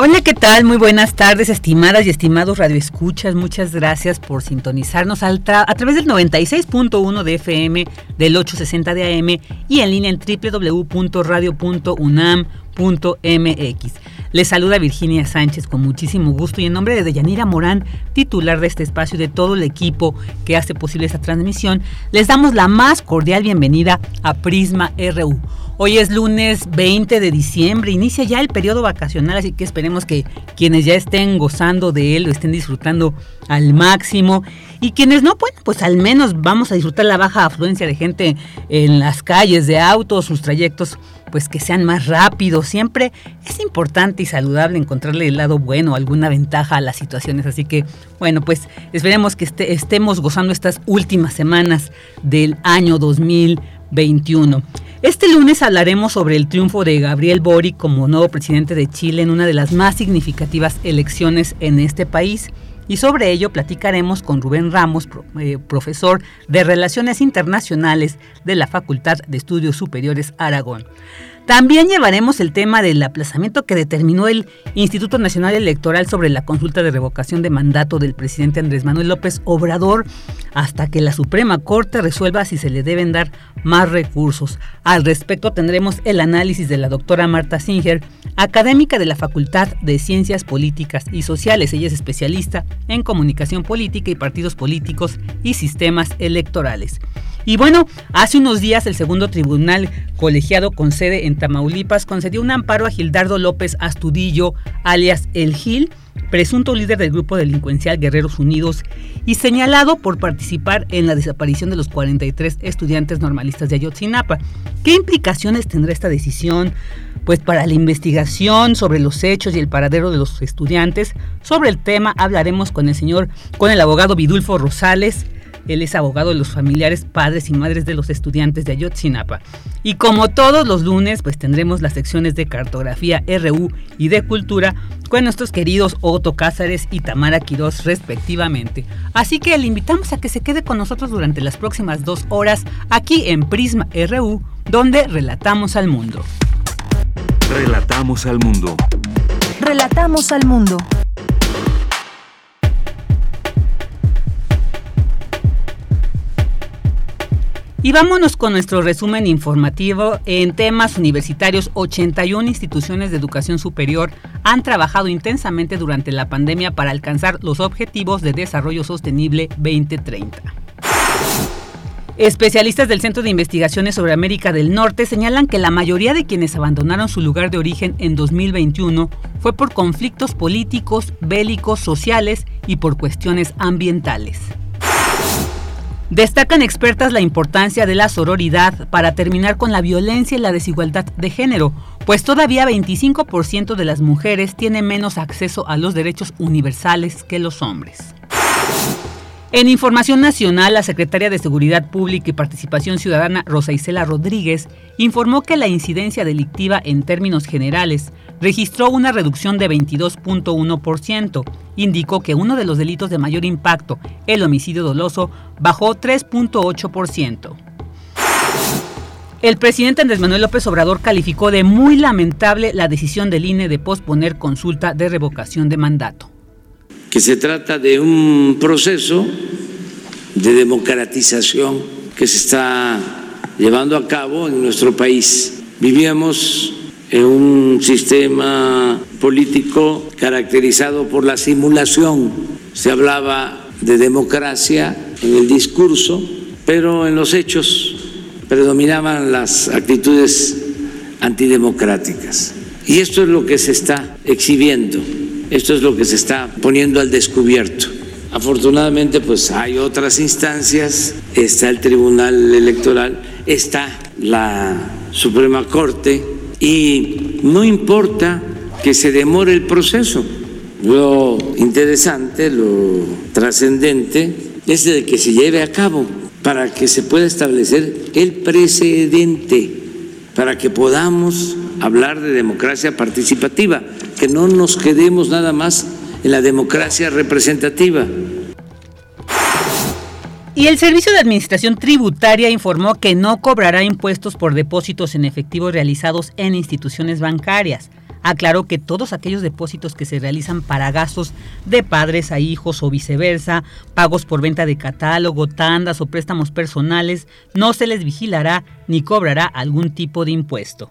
Hola, ¿qué tal? Muy buenas tardes, estimadas y estimados radioescuchas. Muchas gracias por sintonizarnos a través del 96.1 de FM, del 860 de AM y en línea en www.radio.unam.mx. Les saluda Virginia Sánchez con muchísimo gusto y en nombre de Deyanira Morán, titular de este espacio y de todo el equipo que hace posible esta transmisión, les damos la más cordial bienvenida a Prisma RU Hoy es lunes 20 de diciembre, inicia ya el periodo vacacional, así que esperemos que quienes ya estén gozando de él lo estén disfrutando al máximo. Y quienes no, bueno, pues al menos vamos a disfrutar la baja afluencia de gente en las calles de autos, sus trayectos, pues que sean más rápidos. Siempre es importante y saludable encontrarle el lado bueno, alguna ventaja a las situaciones. Así que, bueno, pues esperemos que este, estemos gozando estas últimas semanas del año 2021. Este lunes hablaremos sobre el triunfo de Gabriel Boric como nuevo presidente de Chile en una de las más significativas elecciones en este país. Y sobre ello platicaremos con Rubén Ramos, eh, profesor de Relaciones Internacionales de la Facultad de Estudios Superiores Aragón. También llevaremos el tema del aplazamiento que determinó el Instituto Nacional Electoral sobre la consulta de revocación de mandato del presidente Andrés Manuel López Obrador hasta que la Suprema Corte resuelva si se le deben dar más recursos. Al respecto tendremos el análisis de la doctora Marta Singer, académica de la Facultad de Ciencias Políticas y Sociales. Ella es especialista en comunicación política y partidos políticos y sistemas electorales. Y bueno, hace unos días el segundo tribunal colegiado con sede en Tamaulipas concedió un amparo a Gildardo López Astudillo, alias El Gil, presunto líder del grupo delincuencial Guerreros Unidos y señalado por participar en la desaparición de los 43 estudiantes normalistas de Ayotzinapa. ¿Qué implicaciones tendrá esta decisión? Pues para la investigación sobre los hechos y el paradero de los estudiantes, sobre el tema hablaremos con el señor, con el abogado Vidulfo Rosales, él es abogado de los familiares, padres y madres de los estudiantes de Ayotzinapa. Y como todos los lunes, pues tendremos las secciones de cartografía RU y de cultura con nuestros queridos Otto Cázares y Tamara Quirós respectivamente. Así que le invitamos a que se quede con nosotros durante las próximas dos horas aquí en Prisma RU, donde relatamos al mundo. Relatamos al mundo. Relatamos al mundo. Y vámonos con nuestro resumen informativo. En temas universitarios, 81 instituciones de educación superior han trabajado intensamente durante la pandemia para alcanzar los objetivos de desarrollo sostenible 2030. Especialistas del Centro de Investigaciones sobre América del Norte señalan que la mayoría de quienes abandonaron su lugar de origen en 2021 fue por conflictos políticos, bélicos, sociales y por cuestiones ambientales. Destacan expertas la importancia de la sororidad para terminar con la violencia y la desigualdad de género, pues todavía 25% de las mujeres tienen menos acceso a los derechos universales que los hombres. En Información Nacional, la secretaria de Seguridad Pública y Participación Ciudadana, Rosa Isela Rodríguez, informó que la incidencia delictiva en términos generales registró una reducción de 22.1%. Indicó que uno de los delitos de mayor impacto, el homicidio doloso, bajó 3.8%. El presidente Andrés Manuel López Obrador calificó de muy lamentable la decisión del INE de posponer consulta de revocación de mandato que se trata de un proceso de democratización que se está llevando a cabo en nuestro país. Vivíamos en un sistema político caracterizado por la simulación. Se hablaba de democracia en el discurso, pero en los hechos predominaban las actitudes antidemocráticas. Y esto es lo que se está exhibiendo Esto es lo que se está poniendo al descubierto. Afortunadamente, pues hay otras instancias, está el Tribunal Electoral, está la Suprema Corte y no importa que se demore el proceso. Lo interesante, lo trascendente es de que se lleve a cabo para que se pueda establecer el precedente, para que podamos hablar de democracia participativa, que no nos quedemos nada más en la democracia representativa. Y el Servicio de Administración Tributaria informó que no cobrará impuestos por depósitos en efectivo realizados en instituciones bancarias. Aclaró que todos aquellos depósitos que se realizan para gastos de padres a hijos o viceversa, pagos por venta de catálogo, tandas o préstamos personales, no se les vigilará ni cobrará algún tipo de impuesto.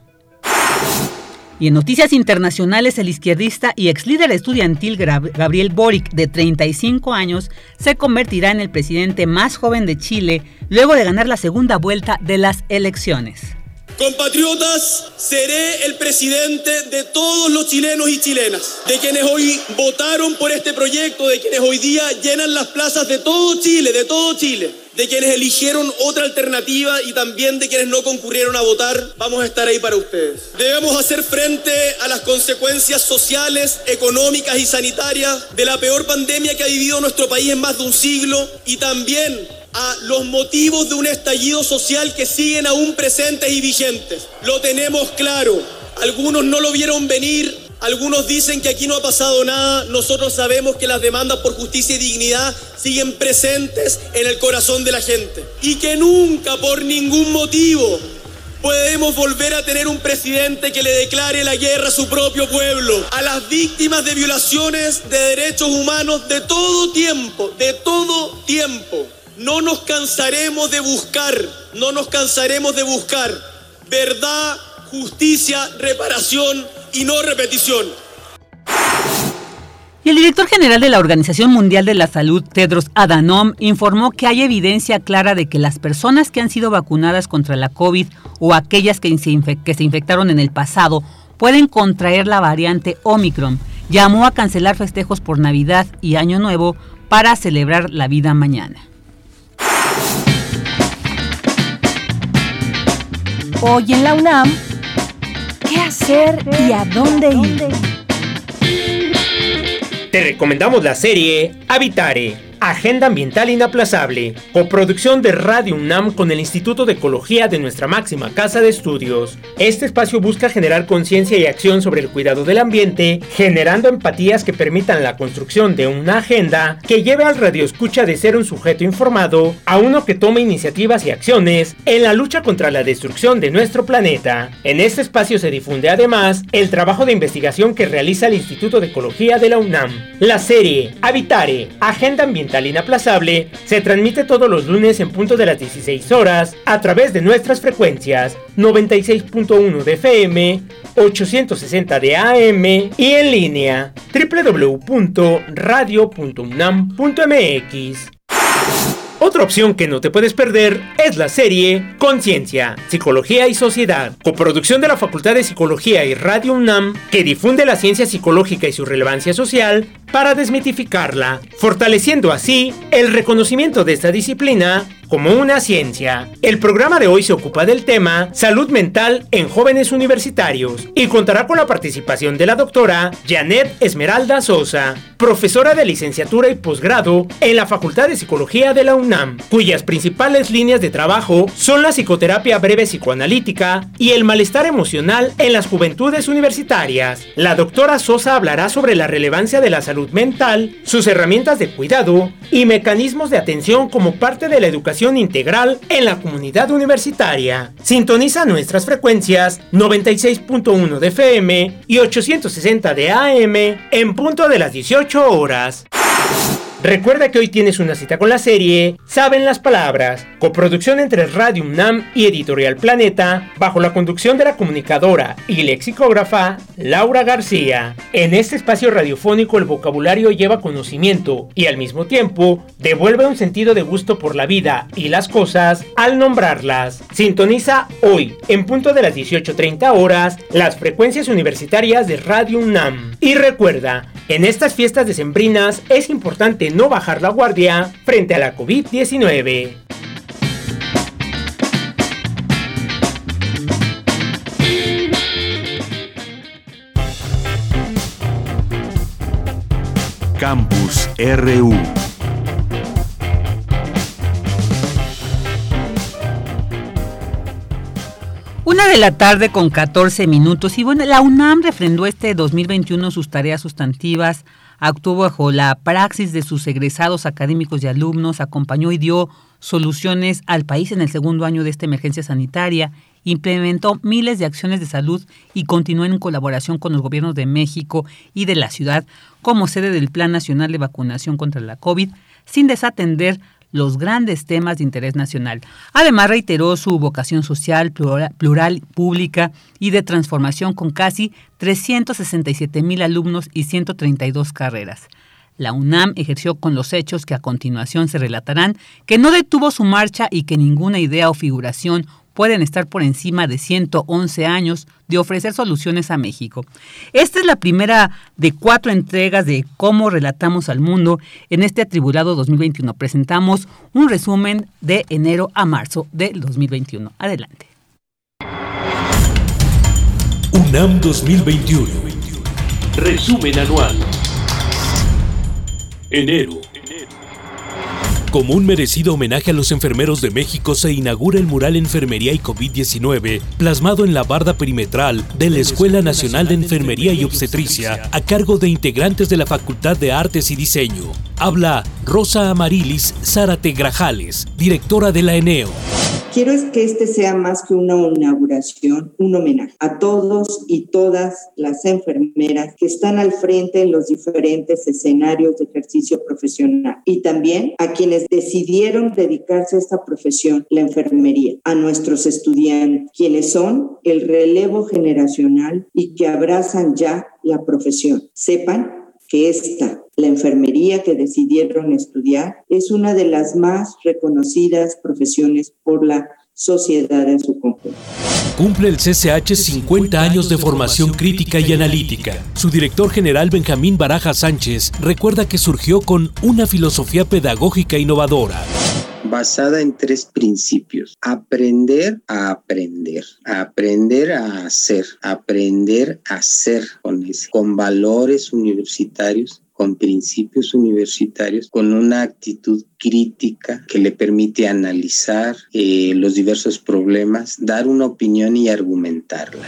Y en noticias internacionales, el izquierdista y ex líder estudiantil Gabriel Boric, de 35 años, se convertirá en el presidente más joven de Chile luego de ganar la segunda vuelta de las elecciones. Compatriotas, seré el presidente de todos los chilenos y chilenas, de quienes hoy votaron por este proyecto, de quienes hoy día llenan las plazas de todo Chile, de todo Chile, de quienes eligieron otra alternativa y también de quienes no concurrieron a votar, vamos a estar ahí para ustedes. Debemos hacer frente a las consecuencias sociales, económicas y sanitarias de la peor pandemia que ha vivido nuestro país en más de un siglo y también a los motivos de un estallido social que siguen aún presentes y vigentes. Lo tenemos claro. Algunos no lo vieron venir, algunos dicen que aquí no ha pasado nada. Nosotros sabemos que las demandas por justicia y dignidad siguen presentes en el corazón de la gente. Y que nunca, por ningún motivo, podemos volver a tener un presidente que le declare la guerra a su propio pueblo, a las víctimas de violaciones de derechos humanos de todo tiempo, de todo tiempo. No nos cansaremos de buscar, no nos cansaremos de buscar verdad, justicia, reparación y no repetición. Y el director general de la Organización Mundial de la Salud, Tedros Adhanom, informó que hay evidencia clara de que las personas que han sido vacunadas contra la COVID o aquellas que se, que se infectaron en el pasado pueden contraer la variante Omicron. Llamó a cancelar festejos por Navidad y Año Nuevo para celebrar la vida mañana. Hoy en la UNAM, ¿qué hacer y a dónde ir? Te recomendamos la serie Habitare Agenda Ambiental Inaplazable, coproducción de Radio UNAM con el Instituto de Ecología de nuestra máxima casa de estudios. Este espacio busca generar conciencia y acción sobre el cuidado del ambiente, generando empatías que permitan la construcción de una agenda que lleve al radioescucha de ser un sujeto informado a uno que tome iniciativas y acciones en la lucha contra la destrucción de nuestro planeta. En este espacio se difunde además el trabajo de investigación que realiza el Instituto de Ecología de la UNAM. La serie Habitare, Agenda Ambiental inaplazable se transmite todos los lunes en punto de las 16 horas a través de nuestras frecuencias 96.1 de FM, 860 de AM y en línea www.radio.unam.mx. Otra opción que no te puedes perder es la serie Conciencia, Psicología y Sociedad, coproducción de la Facultad de Psicología y Radio UNAM, que difunde la ciencia psicológica y su relevancia social para desmitificarla, fortaleciendo así el reconocimiento de esta disciplina como una ciencia. El programa de hoy se ocupa del tema salud mental en jóvenes universitarios y contará con la participación de la doctora Janet Esmeralda Sosa, profesora de licenciatura y posgrado en la Facultad de Psicología de la UNAM, cuyas principales líneas de trabajo son la psicoterapia breve psicoanalítica y el malestar emocional en las juventudes universitarias. La doctora Sosa hablará sobre la relevancia de la salud mental, sus herramientas de cuidado y mecanismos de atención como parte de la integral en la comunidad universitaria. Sintoniza nuestras frecuencias 96.1 de FM y 860 de AM en punto de las 18 horas. Recuerda que hoy tienes una cita con la serie Saben las Palabras, coproducción entre Radio UNAM y Editorial Planeta, bajo la conducción de la comunicadora y lexicógrafa Laura García. En este espacio radiofónico el vocabulario lleva conocimiento y al mismo tiempo devuelve un sentido de gusto por la vida y las cosas al nombrarlas. Sintoniza hoy, en punto de las 18.30 horas, las frecuencias universitarias de Radio UNAM. Y recuerda, En estas fiestas decembrinas es importante no bajar la guardia frente a la COVID-19. Campus RU. Una de la tarde con 14 minutos y bueno, la UNAM refrendó este 2021 sus tareas sustantivas, actuó bajo la praxis de sus egresados académicos y alumnos, acompañó y dio soluciones al país en el segundo año de esta emergencia sanitaria, implementó miles de acciones de salud y continuó en colaboración con los gobiernos de México y de la ciudad como sede del Plan Nacional de Vacunación contra la COVID, sin desatender los grandes temas de interés nacional. Además, reiteró su vocación social, plural, pública y de transformación con casi 367 mil alumnos y 132 carreras. La UNAM ejerció con los hechos que a continuación se relatarán que no detuvo su marcha y que ninguna idea o figuración pueden estar por encima de 111 años de ofrecer soluciones a México. Esta es la primera de cuatro entregas de Cómo relatamos al mundo en este atribulado 2021. Presentamos un resumen de enero a marzo del 2021. Adelante. UNAM 2021. Resumen anual. Enero. Como un merecido homenaje a los enfermeros de México se inaugura el mural Enfermería y COVID-19, plasmado en la barda perimetral de la Escuela Nacional de Enfermería y Obstetricia, a cargo de integrantes de la Facultad de Artes y Diseño. Habla Rosa Amarilis Zárate Grajales, directora de la ENEO. Quiero que este sea más que una inauguración, un homenaje a todos y todas las enfermeras que están al frente en los diferentes escenarios de ejercicio profesional y también a quienes decidieron dedicarse a esta profesión, la enfermería, a nuestros estudiantes, quienes son el relevo generacional y que abrazan ya la profesión. Sepan que esta, la enfermería que decidieron estudiar, es una de las más reconocidas profesiones por la sociedad en su conjunto. Cumple el CCH 50 años de formación crítica y analítica. Su director general Benjamín Baraja Sánchez recuerda que surgió con una filosofía pedagógica innovadora basada en tres principios. Aprender a aprender, aprender a hacer, aprender a ser con, con valores universitarios con principios universitarios, con una actitud crítica que le permite analizar eh, los diversos problemas, dar una opinión y argumentarla.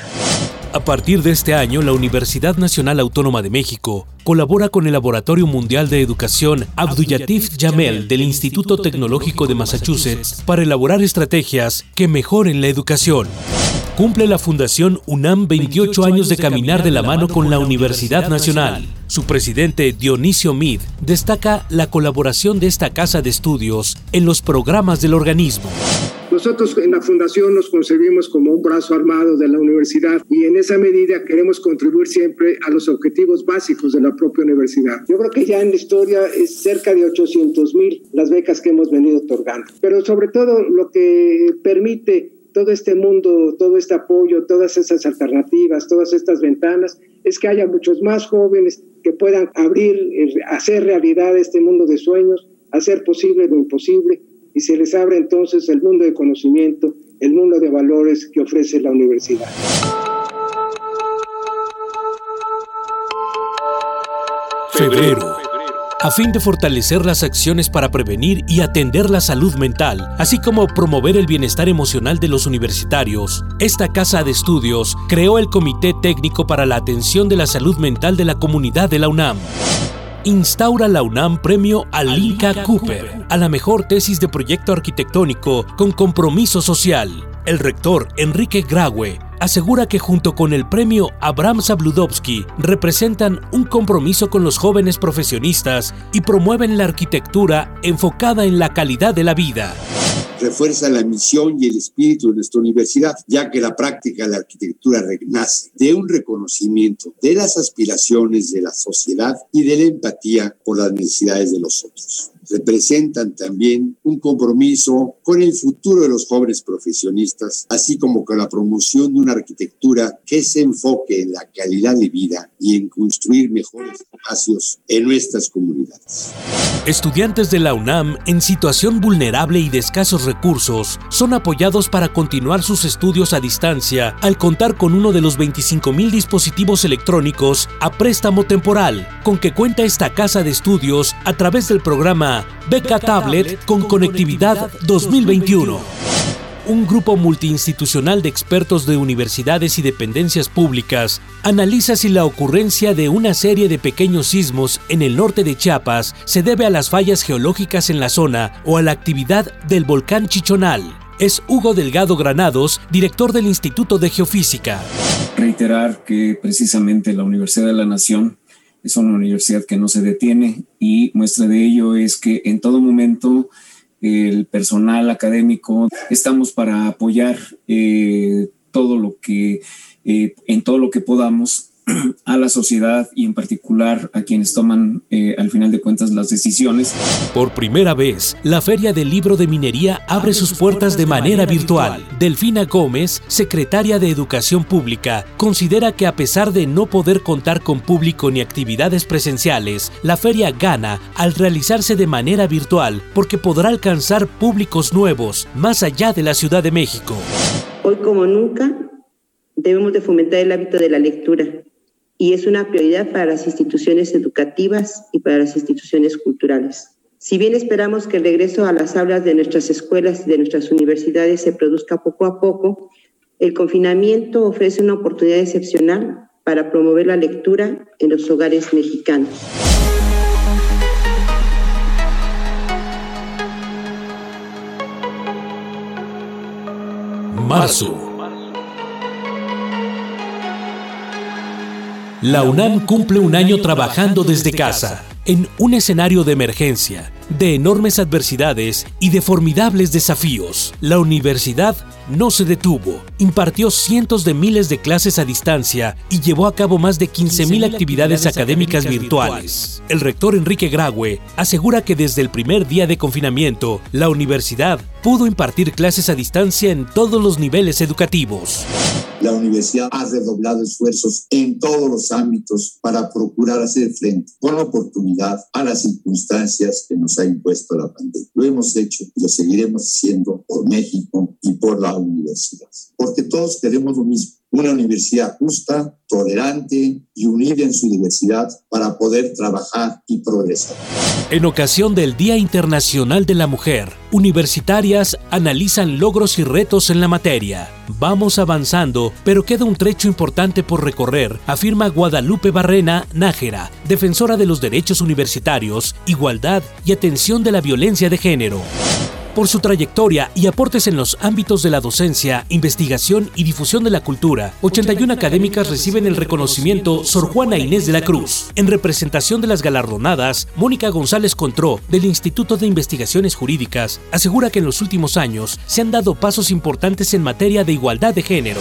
A partir de este año, la Universidad Nacional Autónoma de México colabora con el Laboratorio Mundial de Educación Abdullatif Jamel del Instituto Tecnológico de Massachusetts para elaborar estrategias que mejoren la educación. Cumple la Fundación UNAM 28 años de caminar de la mano con la Universidad Nacional. Su presidente Dionisio Mid destaca la colaboración de esta casa de estudios en los programas del organismo. Nosotros en la fundación nos concebimos como un brazo armado de la universidad y en esa medida queremos contribuir siempre a los objetivos básicos de la propia universidad. Yo creo que ya en la historia es cerca de 800 mil las becas que hemos venido otorgando, pero sobre todo lo que permite todo este mundo, todo este apoyo, todas esas alternativas, todas estas ventanas, es que haya muchos más jóvenes que puedan abrir, eh, hacer realidad este mundo de sueños, hacer posible lo imposible, y se les abre entonces el mundo de conocimiento, el mundo de valores que ofrece la universidad. Febrero a fin de fortalecer las acciones para prevenir y atender la salud mental, así como promover el bienestar emocional de los universitarios, esta casa de estudios creó el Comité Técnico para la Atención de la Salud Mental de la Comunidad de la UNAM instaura la UNAM Premio Alinka Cooper a la mejor tesis de proyecto arquitectónico con compromiso social. El rector Enrique Graue asegura que junto con el premio Abraham Zabludovsky representan un compromiso con los jóvenes profesionistas y promueven la arquitectura enfocada en la calidad de la vida. refuerza la misión y el espíritu de nuestra universidad, ya que la práctica de la arquitectura nace de un reconocimiento de las aspiraciones de la sociedad y de la empatía por las necesidades de los otros representan también un compromiso con el futuro de los jóvenes profesionistas, así como con la promoción de una arquitectura que se enfoque en la calidad de vida y en construir mejores espacios en nuestras comunidades. Estudiantes de la UNAM en situación vulnerable y de escasos recursos son apoyados para continuar sus estudios a distancia al contar con uno de los 25.000 dispositivos electrónicos a préstamo temporal con que cuenta esta casa de estudios a través del programa Beca Tablet con Conectividad 2021. Un grupo multiinstitucional de expertos de universidades y dependencias públicas analiza si la ocurrencia de una serie de pequeños sismos en el norte de Chiapas se debe a las fallas geológicas en la zona o a la actividad del volcán Chichonal. Es Hugo Delgado Granados, director del Instituto de Geofísica. Reiterar que precisamente la Universidad de la Nación es una universidad que no se detiene y muestra de ello es que en todo momento el personal académico. Estamos para apoyar eh, todo lo que eh, en todo lo que podamos a la sociedad y en particular a quienes toman eh, al final de cuentas las decisiones. Por primera vez, la Feria del Libro de Minería abre sus puertas de manera virtual. Delfina Gómez, secretaria de Educación Pública, considera que a pesar de no poder contar con público ni actividades presenciales, la feria gana al realizarse de manera virtual porque podrá alcanzar públicos nuevos más allá de la Ciudad de México. Hoy como nunca debemos de fomentar el hábito de la lectura y es una prioridad para las instituciones educativas y para las instituciones culturales. Si bien esperamos que el regreso a las aulas de nuestras escuelas y de nuestras universidades se produzca poco a poco, el confinamiento ofrece una oportunidad excepcional para promover la lectura en los hogares mexicanos. Marzo la UNAM cumple un año trabajando desde casa, en un escenario de emergencia, de enormes adversidades y de formidables desafíos. La universidad no se detuvo, impartió cientos de miles de clases a distancia y llevó a cabo más de 15.000 actividades académicas virtuales. El rector Enrique Graue asegura que desde el primer día de confinamiento, la universidad pudo impartir clases a distancia en todos los niveles educativos. La universidad ha redoblado esfuerzos en todos los ámbitos para procurar hacer frente con oportunidad a las circunstancias que nos ha impuesto la pandemia. Lo hemos hecho y lo seguiremos haciendo por México y por la universidad, porque todos queremos lo mismo una universidad justa, tolerante y unida en su diversidad para poder trabajar y progresar. En ocasión del Día Internacional de la Mujer, universitarias analizan logros y retos en la materia. Vamos avanzando, pero queda un trecho importante por recorrer, afirma Guadalupe Barrena Nájera, defensora de los derechos universitarios, igualdad y atención de la violencia de género. Por su trayectoria y aportes en los ámbitos de la docencia, investigación y difusión de la cultura, 81 académicas reciben el reconocimiento Sor Juana Inés de la Cruz. En representación de las galardonadas, Mónica González Contró, del Instituto de Investigaciones Jurídicas, asegura que en los últimos años se han dado pasos importantes en materia de igualdad de género.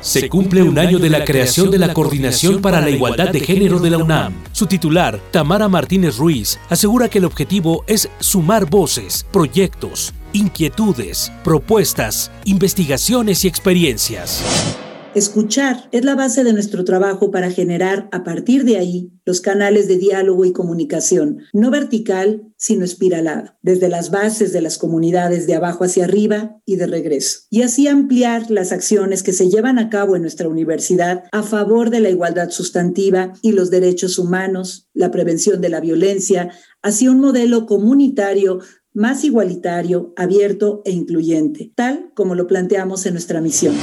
Se cumple un año de la creación de la Coordinación para la Igualdad de Género de la UNAM. Su titular, Tamara Martínez Ruiz, asegura que el objetivo es sumar voces, proyectos, inquietudes, propuestas, investigaciones y experiencias. Escuchar es la base de nuestro trabajo para generar a partir de ahí los canales de diálogo y comunicación, no vertical, sino espiralado, desde las bases de las comunidades de abajo hacia arriba y de regreso, y así ampliar las acciones que se llevan a cabo en nuestra universidad a favor de la igualdad sustantiva y los derechos humanos, la prevención de la violencia, hacia un modelo comunitario más igualitario, abierto e incluyente, tal como lo planteamos en nuestra misión.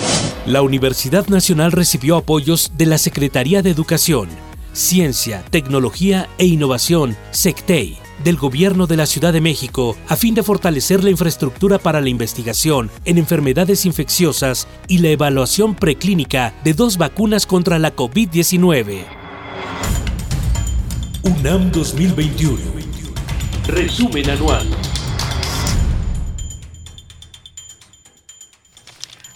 La Universidad Nacional recibió apoyos de la Secretaría de Educación, Ciencia, Tecnología e Innovación, SECTEI, del Gobierno de la Ciudad de México a fin de fortalecer la infraestructura para la investigación en enfermedades infecciosas y la evaluación preclínica de dos vacunas contra la COVID-19. UNAM 2021. Resumen anual.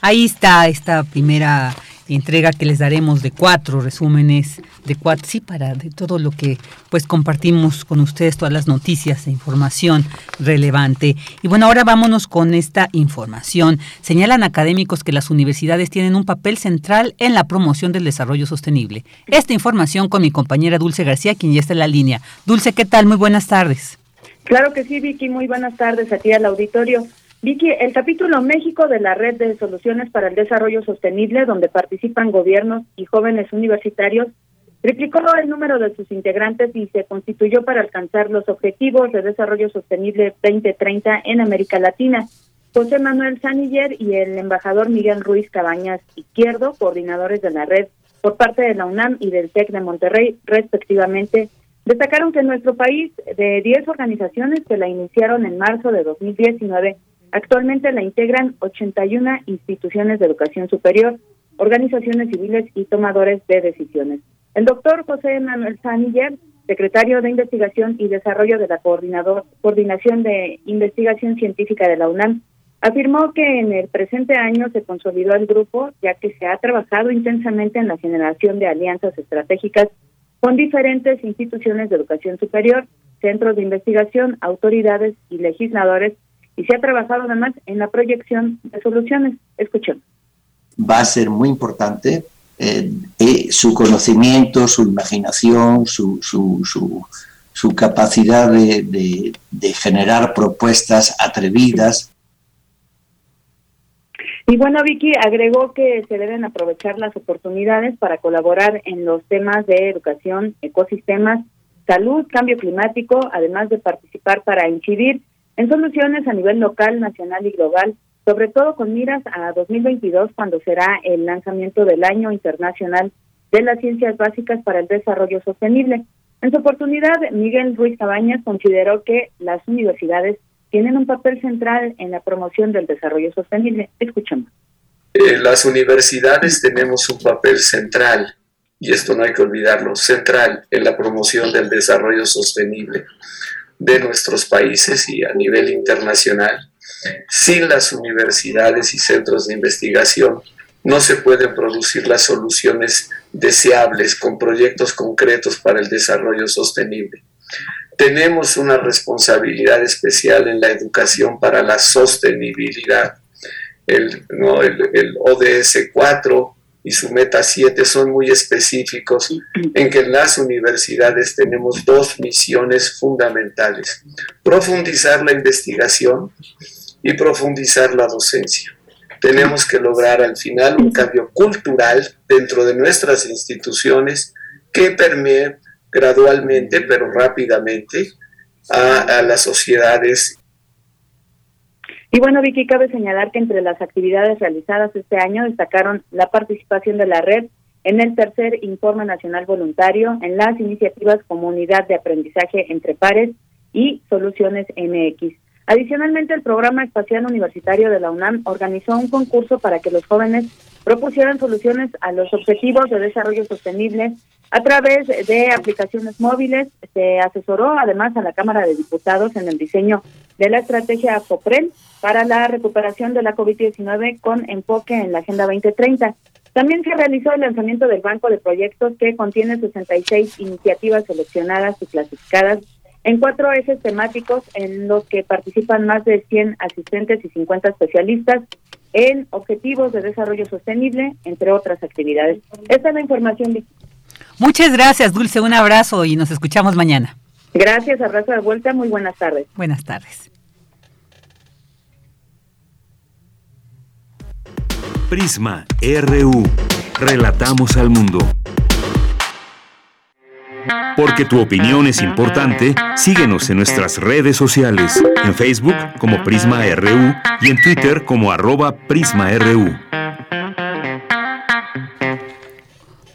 Ahí está esta primera entrega que les daremos de cuatro resúmenes, de cuatro, sí, para de todo lo que pues compartimos con ustedes, todas las noticias e información relevante. Y bueno, ahora vámonos con esta información. Señalan académicos que las universidades tienen un papel central en la promoción del desarrollo sostenible. Esta información con mi compañera Dulce García, quien ya está en la línea. Dulce, ¿qué tal? Muy buenas tardes. Claro que sí, Vicky, muy buenas tardes a ti al auditorio. Vicky, el capítulo México de la Red de Soluciones para el Desarrollo Sostenible, donde participan gobiernos y jóvenes universitarios, triplicó el número de sus integrantes y se constituyó para alcanzar los objetivos de desarrollo sostenible 2030 en América Latina. José Manuel Saniller y el embajador Miguel Ruiz Cabañas Izquierdo, coordinadores de la red por parte de la UNAM y del TEC de Monterrey, respectivamente, destacaron que en nuestro país, de 10 organizaciones que la iniciaron en marzo de 2019, Actualmente la integran 81 instituciones de educación superior, organizaciones civiles y tomadores de decisiones. El doctor José Manuel Saniller, secretario de Investigación y Desarrollo de la Coordinador, Coordinación de Investigación Científica de la UNAM, afirmó que en el presente año se consolidó el grupo, ya que se ha trabajado intensamente en la generación de alianzas estratégicas con diferentes instituciones de educación superior, centros de investigación, autoridades y legisladores y se ha trabajado además en la proyección de soluciones. Escuchemos. Va a ser muy importante eh, eh, su conocimiento, su imaginación, su, su, su, capacidad de, de, generar propuestas atrevidas. Y bueno, Vicky agregó que se deben aprovechar las oportunidades para colaborar en los temas de educación, ecosistemas, salud, cambio climático, además de participar para incidir en soluciones a nivel local, nacional y global, sobre todo con miras a 2022, cuando será el lanzamiento del Año Internacional de las Ciencias Básicas para el Desarrollo Sostenible. En su oportunidad, Miguel Ruiz Cabañas consideró que las universidades tienen un papel central en la promoción del desarrollo sostenible. Escuchemos. Las universidades tenemos un papel central, y esto no hay que olvidarlo, central en la promoción del desarrollo sostenible de nuestros países y a nivel internacional. Sin las universidades y centros de investigación no se pueden producir las soluciones deseables con proyectos concretos para el desarrollo sostenible. Tenemos una responsabilidad especial en la educación para la sostenibilidad. El, el ODS 4 y su meta 7 son muy específicos en que en las universidades tenemos dos misiones fundamentales. Profundizar la investigación y profundizar la docencia. Tenemos que lograr al final un cambio cultural dentro de nuestras instituciones que permee gradualmente pero rápidamente a, a las sociedades y bueno, Vicky, cabe señalar que entre las actividades realizadas este año destacaron la participación de la red en el tercer Informe Nacional Voluntario, en las iniciativas Comunidad de Aprendizaje entre Pares y Soluciones MX. Adicionalmente, el Programa Espacial Universitario de la UNAM organizó un concurso para que los jóvenes propusieran soluciones a los objetivos de desarrollo sostenible a través de aplicaciones móviles. Se asesoró además a la Cámara de Diputados en el diseño de la estrategia COPREL para la recuperación de la COVID-19 con enfoque en la Agenda 2030. También se realizó el lanzamiento del banco de proyectos que contiene 66 iniciativas seleccionadas y clasificadas en cuatro ejes temáticos en los que participan más de 100 asistentes y 50 especialistas en objetivos de desarrollo sostenible, entre otras actividades. Esta es la información. Muchas gracias, Dulce. Un abrazo y nos escuchamos mañana. Gracias, abrazo de vuelta. Muy buenas tardes. Buenas tardes. Prisma RU. Relatamos al mundo. Porque tu opinión es importante, síguenos en nuestras redes sociales, en Facebook como Prisma RU y en Twitter como arroba PrismaRU.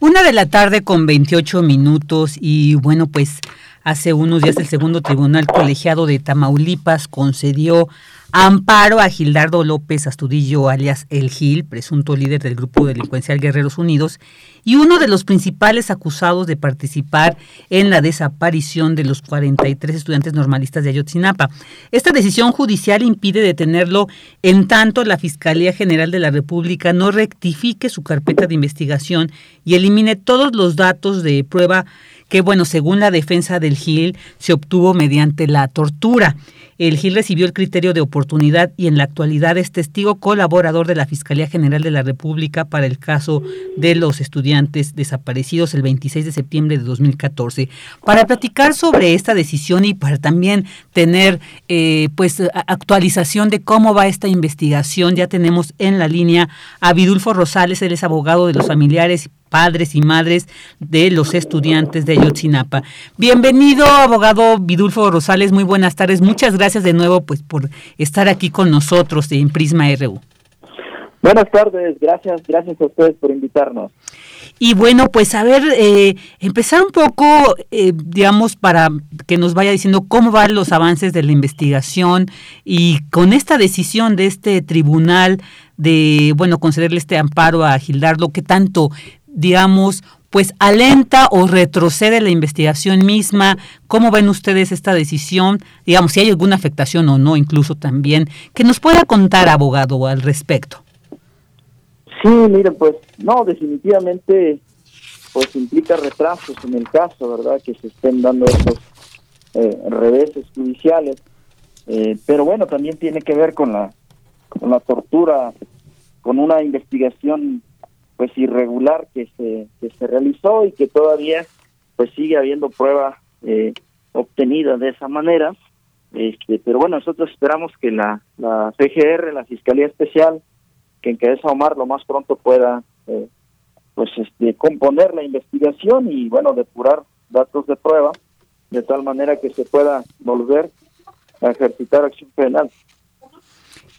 Una de la tarde con 28 minutos y bueno, pues hace unos días el segundo tribunal colegiado de Tamaulipas concedió amparo a Gildardo López Astudillo, alias El Gil, presunto líder del grupo delincuencial Guerreros Unidos, y uno de los principales acusados de participar en la desaparición de los 43 estudiantes normalistas de Ayotzinapa. Esta decisión judicial impide detenerlo en tanto la Fiscalía General de la República no rectifique su carpeta de investigación y elimine todos los datos de prueba que, bueno, según la defensa del Gil, se obtuvo mediante la tortura. El Gil recibió el criterio de oportunidad y en la actualidad es testigo colaborador de la Fiscalía General de la República para el caso de los estudiantes desaparecidos el 26 de septiembre de 2014. Para platicar sobre esta decisión y para también tener eh, pues actualización de cómo va esta investigación, ya tenemos en la línea a Vidulfo Rosales, él es abogado de los familiares padres y madres de los estudiantes de Ayotzinapa. Bienvenido, abogado Vidulfo Rosales, muy buenas tardes. Muchas gracias de nuevo pues por estar aquí con nosotros en Prisma RU. Buenas tardes, gracias, gracias a ustedes por invitarnos. Y bueno, pues a ver, eh, empezar un poco, eh, digamos, para que nos vaya diciendo cómo van los avances de la investigación y con esta decisión de este tribunal de, bueno, concederle este amparo a Gildardo, ¿qué tanto digamos, pues alenta o retrocede la investigación misma? ¿Cómo ven ustedes esta decisión? Digamos, si hay alguna afectación o no, incluso también. Que nos pueda contar, abogado, al respecto. Sí, miren, pues no, definitivamente pues implica retrasos en el caso, ¿verdad? Que se estén dando esos eh, reveses judiciales. Eh, pero bueno, también tiene que ver con la, con la tortura, con una investigación pues irregular que se, que se realizó y que todavía pues sigue habiendo prueba eh, obtenida de esa manera. Este, pero bueno, nosotros esperamos que la, la CGR, la Fiscalía Especial, que encabeza Omar, lo más pronto pueda eh, pues este, componer la investigación y bueno, depurar datos de prueba de tal manera que se pueda volver a ejercitar acción penal.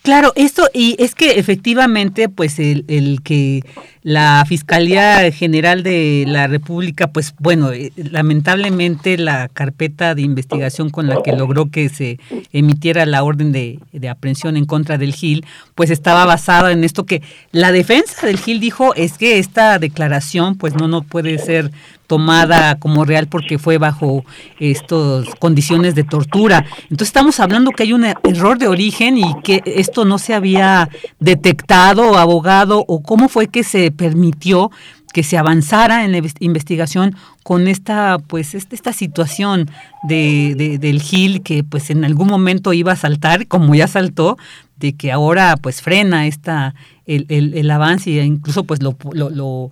Claro, esto, y es que efectivamente, pues el, el, que la Fiscalía General de la República, pues bueno, eh, lamentablemente la carpeta de investigación con la que logró que se emitiera la orden de, de aprehensión en contra del GIL, pues estaba basada en esto que la defensa del GIL dijo es que esta declaración pues no, no puede ser tomada como real porque fue bajo estas condiciones de tortura. Entonces estamos hablando que hay un error de origen y que esto no se había detectado, abogado, o cómo fue que se permitió que se avanzara en la investigación con esta pues esta situación de, del Gil que pues en algún momento iba a saltar como ya saltó de que ahora pues frena esta el, el, avance e incluso pues lo, lo lo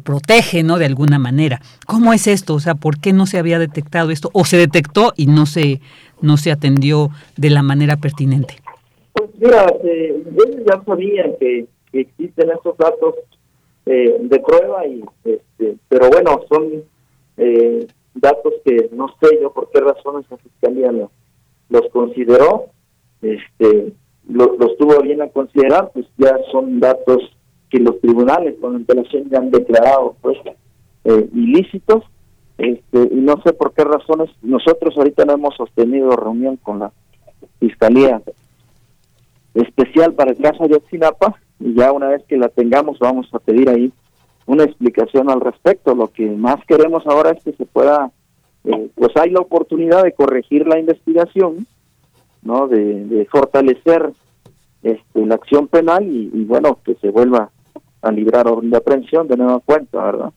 protege, ¿no? De alguna manera. ¿Cómo es esto? O sea, ¿por qué no se había detectado esto? ¿O se detectó y no se, no se atendió de la manera pertinente? Pues mira, eh, ellos ya sabían que, existen estos datos eh, de prueba, y este, pero bueno, son eh, datos que no sé yo por qué razones la Fiscalía los consideró, este, los tuvo bien a considerar, pues ya son datos que los tribunales con antelación ya han declarado pues eh, ilícitos. Este, y no sé por qué razones nosotros ahorita no hemos sostenido reunión con la fiscalía especial para el caso de Otsinapa y ya una vez que la tengamos vamos a pedir ahí una explicación al respecto. Lo que más queremos ahora es que se pueda eh, pues hay la oportunidad de corregir la investigación no de, fortalecer este, la acción penal y bueno que se vuelva a librar orden de aprehensión de nueva cuenta, ¿verdad?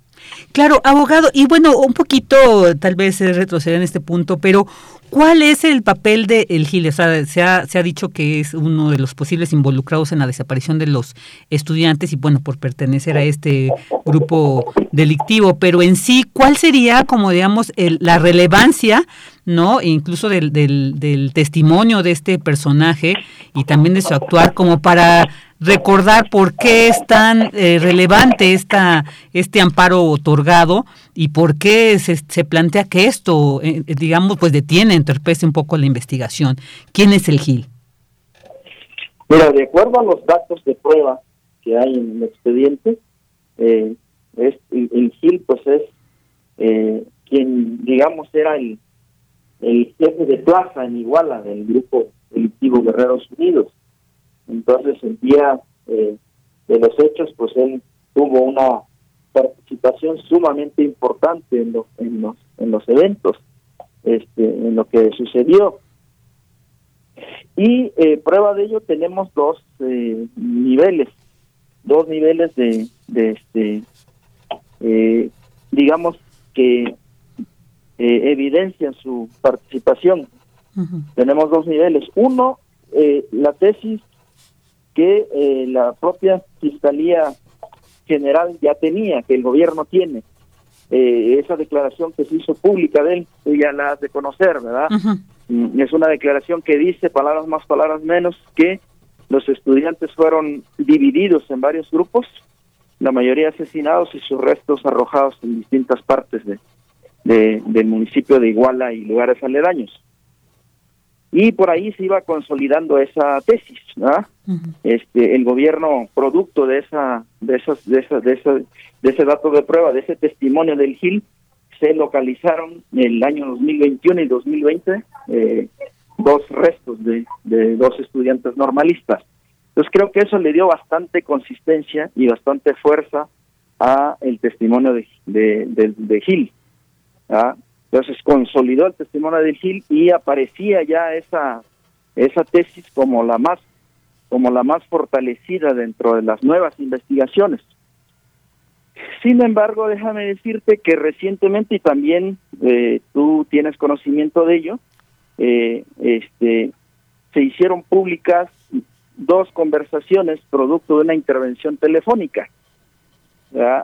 Claro, abogado, y bueno, un poquito tal vez retroceder en este punto, pero ¿cuál es el papel de el Gil? O sea, se ha, se ha dicho que es uno de los posibles involucrados en la desaparición de los estudiantes y bueno, por pertenecer a este grupo delictivo, pero en sí, ¿cuál sería, como digamos, el, la relevancia ¿no? Incluso del, del, del, testimonio de este personaje y también de su actuar, como para recordar por qué es tan eh, relevante esta, este amparo otorgado y por qué se, se plantea que esto, eh, digamos, pues detiene, entorpece un poco la investigación. ¿Quién es el GIL? Mira, de acuerdo a los datos de prueba que hay en el expediente, eh, es, el, GIL pues es quien, digamos, era el, el jefe de plaza en Iguala del grupo delictivo Guerreros Unidos. Entonces, el día eh, de los hechos, pues él tuvo una participación sumamente importante en, en, los, en los eventos, este, en lo que sucedió. Y eh, prueba de ello tenemos dos eh, niveles, dos niveles de, de este, eh, digamos que evidencian su participación. Tenemos dos niveles. Uno, la tesis que la propia Fiscalía General ya tenía, que el gobierno tiene. esa declaración que se hizo pública de él, tú ya la has de conocer, ¿verdad? Mm, es una declaración que dice, palabras más, palabras menos, que los estudiantes fueron divididos en varios grupos, la mayoría asesinados y sus restos arrojados en distintas partes de, del municipio de Iguala y lugares aledaños. Y por ahí se iba consolidando esa tesis, Este, el gobierno producto de esa, de esas, de esa, de esa, de ese dato de prueba, de ese testimonio del GIL, se localizaron en el año 2021 y 2020 eh, dos restos de, dos estudiantes normalistas. Entonces creo que eso le dio bastante consistencia y bastante fuerza a el testimonio de, de, Gil. Entonces consolidó el testimonio de Gil y aparecía ya esa esa tesis como la más como la más fortalecida dentro de las nuevas investigaciones. Sin embargo, déjame decirte que recientemente, y también eh, tú tienes conocimiento de ello, eh, este, se hicieron públicas dos conversaciones producto de una intervención telefónica.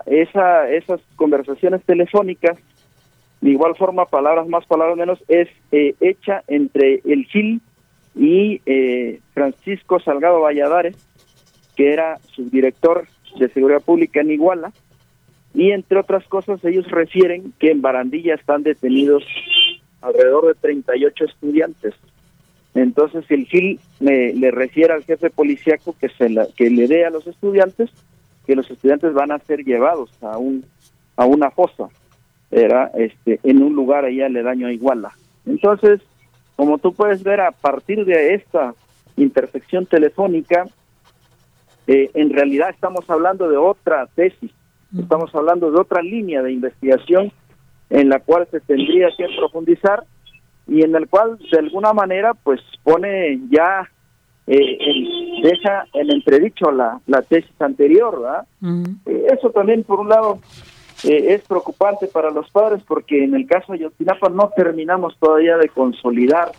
Esa, esas conversaciones telefónicas, de igual forma, palabras más, palabras menos, es eh, hecha entre el Gil y Francisco Salgado Valladares, que era subdirector de Seguridad Pública en Iguala, y entre otras cosas ellos refieren que en Barandilla están detenidos alrededor de 38 estudiantes. Entonces el GIL le refiere al jefe policíaco que se que le dé a los estudiantes que los estudiantes van a ser llevados a un a una fosa, era este en un lugar allá aledaño a Iguala. Entonces, como tú puedes ver a partir de esta intersección telefónica, eh, en realidad estamos hablando de otra tesis Estamos hablando de otra línea de investigación en la cual se tendría que profundizar y en el cual de alguna manera pues pone ya eh, deja en entredicho la, la tesis anterior, ¿verdad? Eh, eso también por un lado eh, es preocupante para los padres porque en el caso de Yotinapa no terminamos todavía de consolidar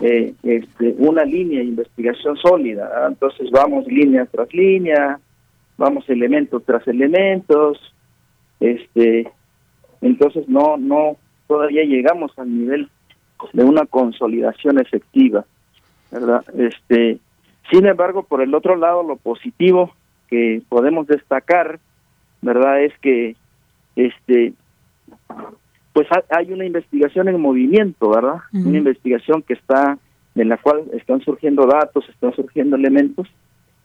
este, una línea de investigación sólida, entonces vamos línea tras línea, vamos elementos tras elementos, este, entonces no, no, todavía llegamos al nivel de una consolidación efectiva, ¿verdad? Este, sin embargo, por el otro lado, lo positivo que podemos destacar, ¿verdad? Es que, este, pues hay una investigación en movimiento, ¿verdad? Una investigación que está, en la cual están surgiendo datos, están surgiendo elementos,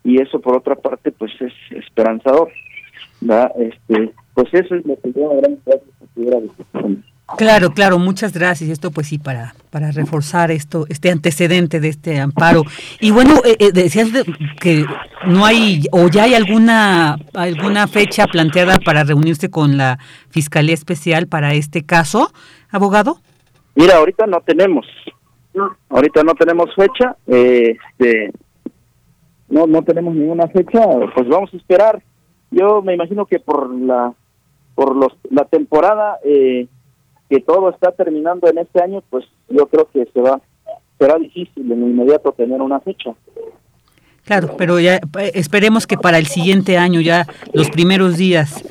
y eso por otra parte pues es esperanzador este pues eso es lo que yo gran Claro, claro, muchas gracias. Esto pues sí para para reforzar esto este antecedente de este amparo. Y bueno, eh, eh, decías que no hay o ya hay alguna alguna fecha planteada para reunirse con la Fiscalía Especial para este caso, abogado? Mira, ahorita no tenemos. No. Ahorita no tenemos fecha. Eh, este no no tenemos ninguna fecha, pues vamos a esperar. Yo me imagino que por la por los la temporada eh, que todo está terminando en este año, pues yo creo que se será difícil en inmediato tener una fecha. Claro, pero ya eh, esperemos que para el siguiente año ya los primeros días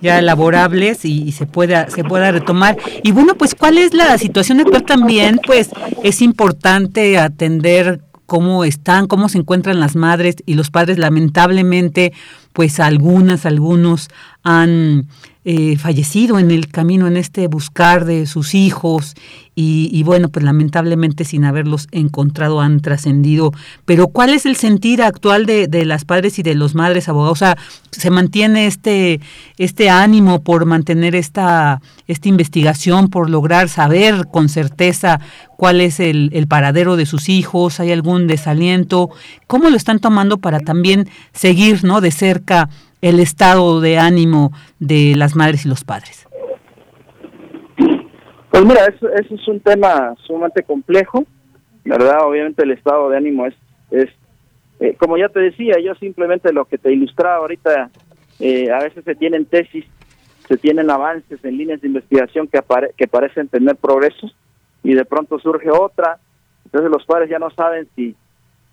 ya laborables y, y, se pueda se pueda retomar. Y bueno, pues cuál es la situación actual también, pues es importante atender cómo están, cómo se encuentran las madres y los padres. Lamentablemente, pues algunas, algunos han eh, fallecido en el camino, en este buscar de sus hijos y, bueno, pues lamentablemente sin haberlos encontrado han trascendido. Pero ¿cuál es el sentir actual de, de, las padres y de los madres abogados? O sea, ¿se mantiene este, este ánimo por mantener esta, esta investigación, por lograr saber con certeza cuál es el, el paradero de sus hijos? ¿Hay algún desaliento? ¿Cómo lo están tomando para también seguir ¿no? de cerca el estado de ánimo de las madres y los padres? Pues mira, eso, es un tema sumamente complejo, ¿verdad? Obviamente el estado de ánimo es, es eh, como ya te decía, yo simplemente lo que te ilustraba ahorita, eh, a veces se tienen tesis, se tienen avances en líneas de investigación que, que parecen tener progresos y de pronto surge otra, entonces los padres ya no saben si,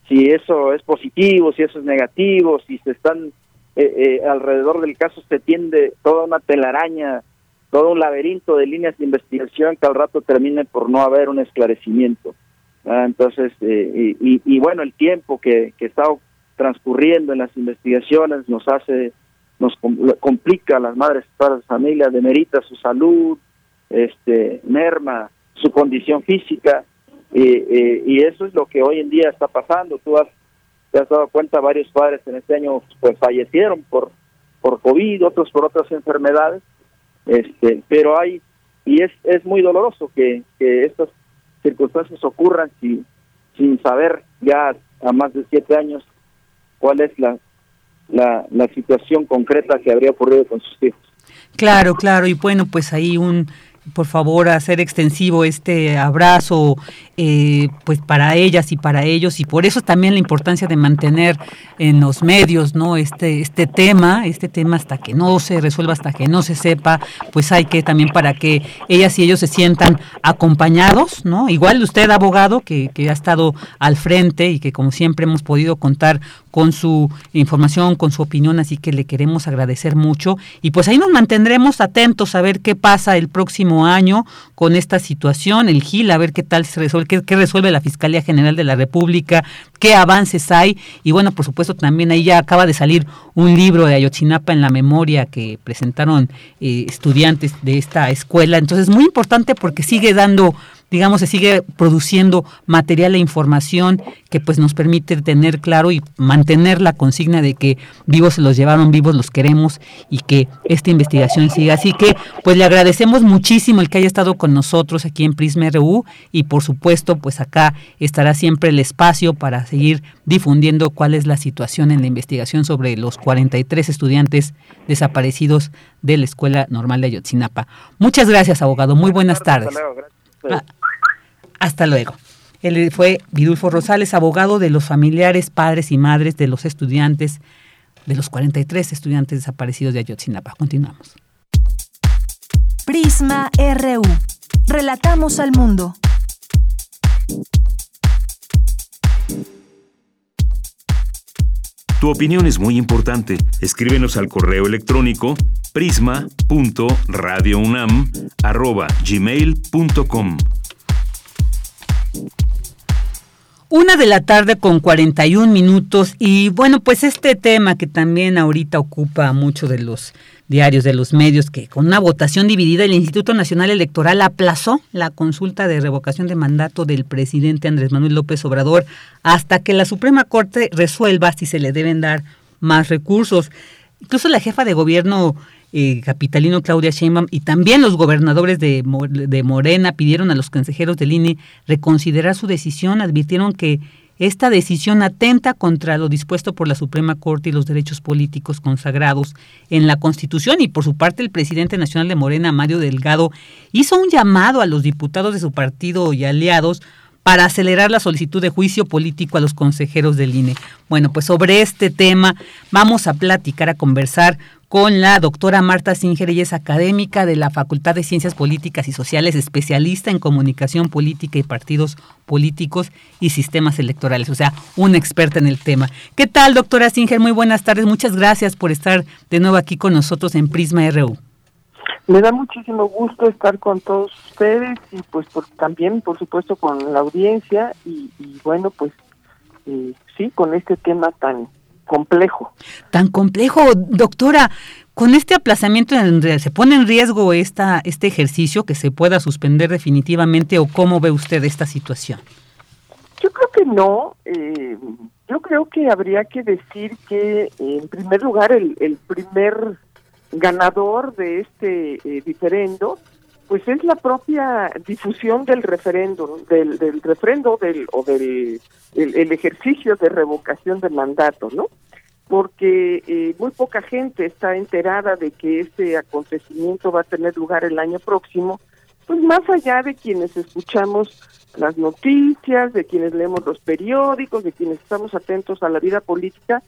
si eso es positivo, si eso es negativo, si se están eh, eh, alrededor del caso se tiende toda una telaraña, todo un laberinto de líneas de investigación que al rato termine por no haber un esclarecimiento. Ah, entonces, eh, y, bueno, el tiempo que, que está transcurriendo en las investigaciones nos hace, nos complica a las madres, padres de familia, demerita su salud, este, merma su condición física, y eso es lo que hoy en día está pasando. Tú has te has dado cuenta, varios padres en este año pues fallecieron por, por COVID, otros por otras enfermedades, este, pero hay, y es, es muy doloroso que, que estas circunstancias ocurran sin, sin saber ya a más de siete años cuál es la, la, la situación concreta que habría ocurrido con sus hijos. Claro, claro, y bueno, pues ahí un por favor hacer extensivo este abrazo eh, pues para ellas y para ellos y por eso también la importancia de mantener en los medios no este este tema este tema hasta que no se resuelva hasta que no se sepa pues hay que también para que ellas y ellos se sientan acompañados no igual usted abogado que, que ha estado al frente y que como siempre hemos podido contar con su información con su opinión así que le queremos agradecer mucho. Y pues ahí nos mantendremos atentos a ver qué pasa el próximo año con esta situación, el GIL, a ver qué tal se resuelve, qué, resuelve la Fiscalía General de la República, qué avances hay. Y bueno, por supuesto, también ahí ya acaba de salir un libro de Ayotzinapa en la memoria que presentaron eh, estudiantes de esta escuela. Entonces, muy importante porque sigue dando digamos, se sigue produciendo material e información que pues nos permite tener claro y mantener la consigna de que vivos se los llevaron, vivos los queremos y que esta investigación siga. Así que pues le agradecemos muchísimo el que haya estado con nosotros aquí en Prisma RU y por supuesto pues acá estará siempre el espacio para seguir difundiendo cuál es la situación en la investigación sobre los 43 estudiantes desaparecidos de la Escuela Normal de Ayotzinapa. Muchas gracias, abogado. Muy buenas tardes. Ah, hasta luego. Él fue Vidulfo Rosales, abogado de los familiares, padres y madres de los estudiantes, de los 43 estudiantes desaparecidos de Ayotzinapa. Continuamos. Prisma RU. Relatamos al mundo. Tu opinión es muy importante. Escríbenos al correo electrónico prisma.radiounam@gmail.com. Una de la tarde con 41 minutos y bueno, pues este tema que también ahorita ocupa a muchos de los diarios, de los medios, que con una votación dividida el Instituto Nacional Electoral aplazó la consulta de revocación de mandato del presidente Andrés Manuel López Obrador hasta que la Suprema Corte resuelva si se le deben dar más recursos. Incluso la jefa de gobierno eh, capitalino Claudia Sheinbaum y también los gobernadores de, de Morena pidieron a los consejeros del INE reconsiderar su decisión, advirtieron que esta decisión atenta contra lo dispuesto por la Suprema Corte y los derechos políticos consagrados en la Constitución. Y por su parte el presidente nacional de Morena, Mario Delgado, hizo un llamado a los diputados de su partido y aliados para acelerar la solicitud de juicio político a los consejeros del INE. Bueno, pues sobre este tema vamos a platicar, a conversar con la doctora Marta Singer, ella es académica de la Facultad de Ciencias Políticas y Sociales, especialista en comunicación política y partidos políticos y sistemas electorales, o sea, una experta en el tema. ¿Qué tal, doctora Singer? Muy buenas tardes, muchas gracias por estar de nuevo aquí con nosotros en Prisma RU. Me da muchísimo gusto estar con todos ustedes y pues también, por supuesto, con la audiencia y, bueno, pues eh, sí, con este tema tan complejo. Tan complejo, doctora. Con este aplazamiento, ¿se pone en riesgo esta, este ejercicio que se pueda suspender definitivamente o cómo ve usted esta situación? Yo creo que no. Eh, yo creo que habría que decir que, en primer lugar, el, el primer ganador de este eh, diferendo, pues es la propia difusión del referéndum, del, del referendo del, o del el, ejercicio de revocación de mandato, ¿no? porque eh, muy poca gente está enterada de que este acontecimiento va a tener lugar el año próximo, pues más allá de quienes escuchamos las noticias, de quienes leemos los periódicos, de quienes estamos atentos a la vida política,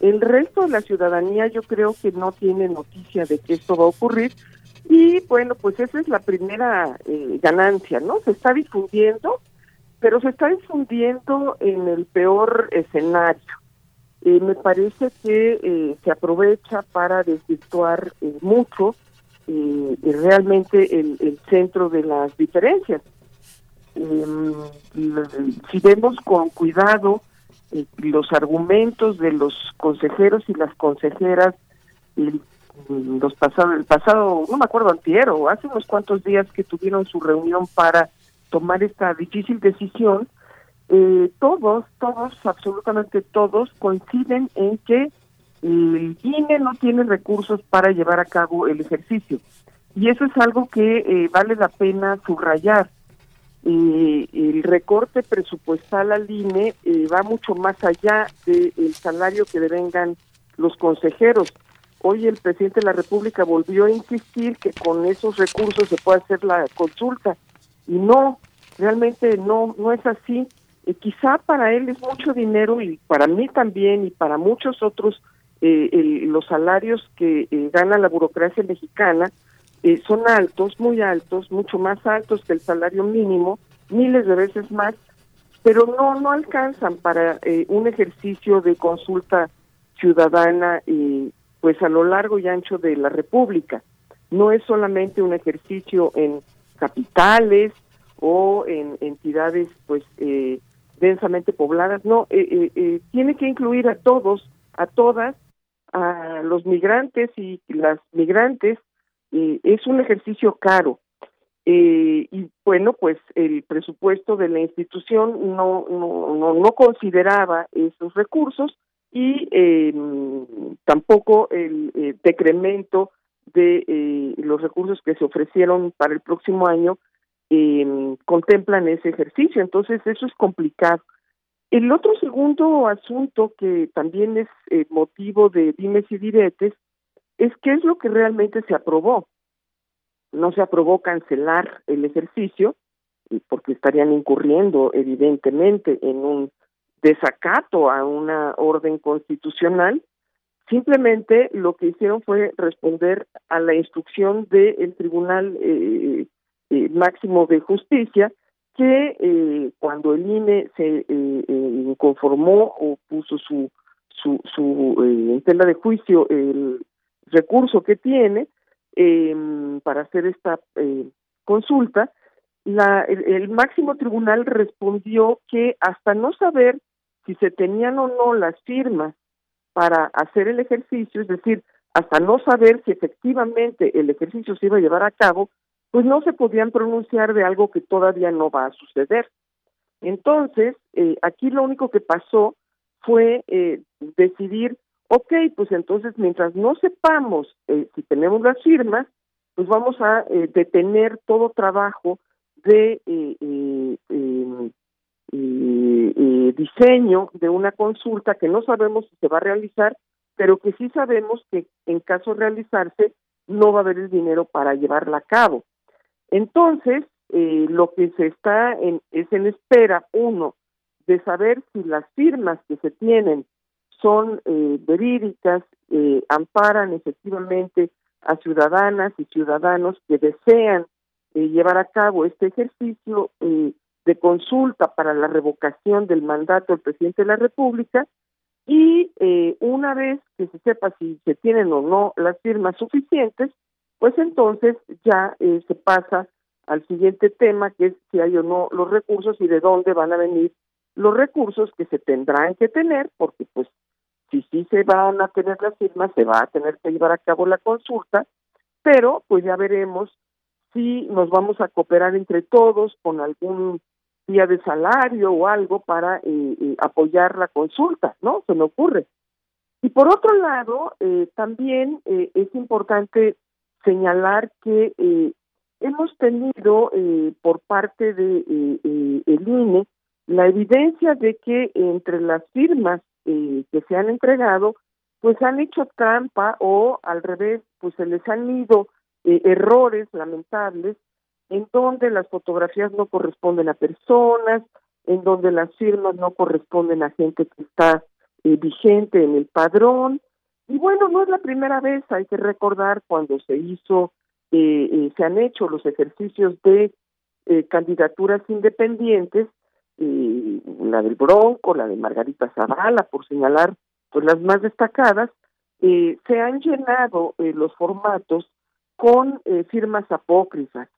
el resto de la ciudadanía yo creo que no tiene noticia de que esto va a ocurrir y bueno, pues esa es la primera eh, ganancia, ¿no? Se está difundiendo, pero se está difundiendo en el peor escenario eh, me parece que eh, se aprovecha para desvirtuar eh, mucho realmente el, centro de las diferencias. Em, si vemos con cuidado los argumentos de los consejeros y las consejeras los pasados, el pasado, no me acuerdo antier hace unos cuantos días que tuvieron su reunión para tomar esta difícil decisión, eh, todos, todos, absolutamente todos coinciden en que el INE no tiene recursos para llevar a cabo el ejercicio. Y eso es algo que eh, vale la pena subrayar. Eh, el recorte presupuestal al INE va mucho más allá del salario que devengan los consejeros. Hoy el presidente de la República volvió a insistir que con esos recursos se puede hacer la consulta. Y no, realmente no, no es así eh, quizá para él es mucho dinero y para mí también y para muchos otros eh, los salarios que eh, gana la burocracia mexicana son altos, muy altos, mucho más altos que el salario mínimo, miles de veces más, pero no no alcanzan para un ejercicio de consulta ciudadana pues a lo largo y ancho de la República. No es solamente un ejercicio en capitales o en entidades pues eh, densamente pobladas, no, eh, eh, eh, tiene que incluir a todos, a todas, a los migrantes y las migrantes, es un ejercicio caro. y bueno, pues el presupuesto de la institución no, no, no, consideraba esos recursos y em, tampoco el decremento de los recursos que se ofrecieron para el próximo año eh, contemplan ese ejercicio. Entonces, eso es complicado. El otro segundo asunto que también es eh, motivo de dimes y diretes es qué es lo que realmente se aprobó. No se aprobó cancelar el ejercicio, porque estarían incurriendo evidentemente en un desacato a una orden constitucional. Simplemente lo que hicieron fue responder a la instrucción del Tribunal eh, eh, máximo de justicia que eh, cuando el INE se eh, conformó o puso su su, su en tela de juicio el recurso que tiene em, para hacer esta consulta, la, el, máximo tribunal respondió que hasta no saber si se tenían o no las firmas para hacer el ejercicio, es decir, hasta no saber si efectivamente el ejercicio se iba a llevar a cabo, pues no se podían pronunciar de algo que todavía no va a suceder. Entonces, eh, aquí lo único que pasó fue eh, decidir, ok, pues entonces mientras no sepamos eh, si tenemos las firmas, pues vamos a detener todo trabajo de diseño de una consulta que no sabemos si se va a realizar, pero que sí sabemos que en caso de realizarse no va a haber el dinero para llevarla a cabo. Entonces, eh, lo que se está en, es en espera, uno, de saber si las firmas que se tienen son eh, verídicas, eh, amparan efectivamente a ciudadanas y ciudadanos que desean llevar a cabo este ejercicio de consulta para la revocación del mandato del presidente de la República y una vez que se sepa si se tienen o no las firmas suficientes, pues entonces ya eh, se pasa al siguiente tema, que es si hay o no los recursos y de dónde van a venir los recursos que se tendrán que tener, porque pues si sí se van a tener las firmas, se va a tener que llevar a cabo la consulta, pero pues ya veremos si nos vamos a cooperar entre todos con algún día de salario o algo para eh, eh, apoyar la consulta, ¿no? Se me ocurre. Y por otro lado, eh, también es importante señalar que hemos tenido por parte de el INE la evidencia de que entre las firmas que se han entregado, pues han hecho trampa o al revés, pues se les han ido errores lamentables en donde las fotografías no corresponden a personas, en donde las firmas no corresponden a gente que está eh, vigente en el padrón. Y bueno, no es la primera vez, hay que recordar cuando se hizo, eh, eh, se han hecho los ejercicios de candidaturas independientes, la del Bronco, la de Margarita Zavala, por señalar pues las más destacadas, se han llenado los formatos con firmas apócrifas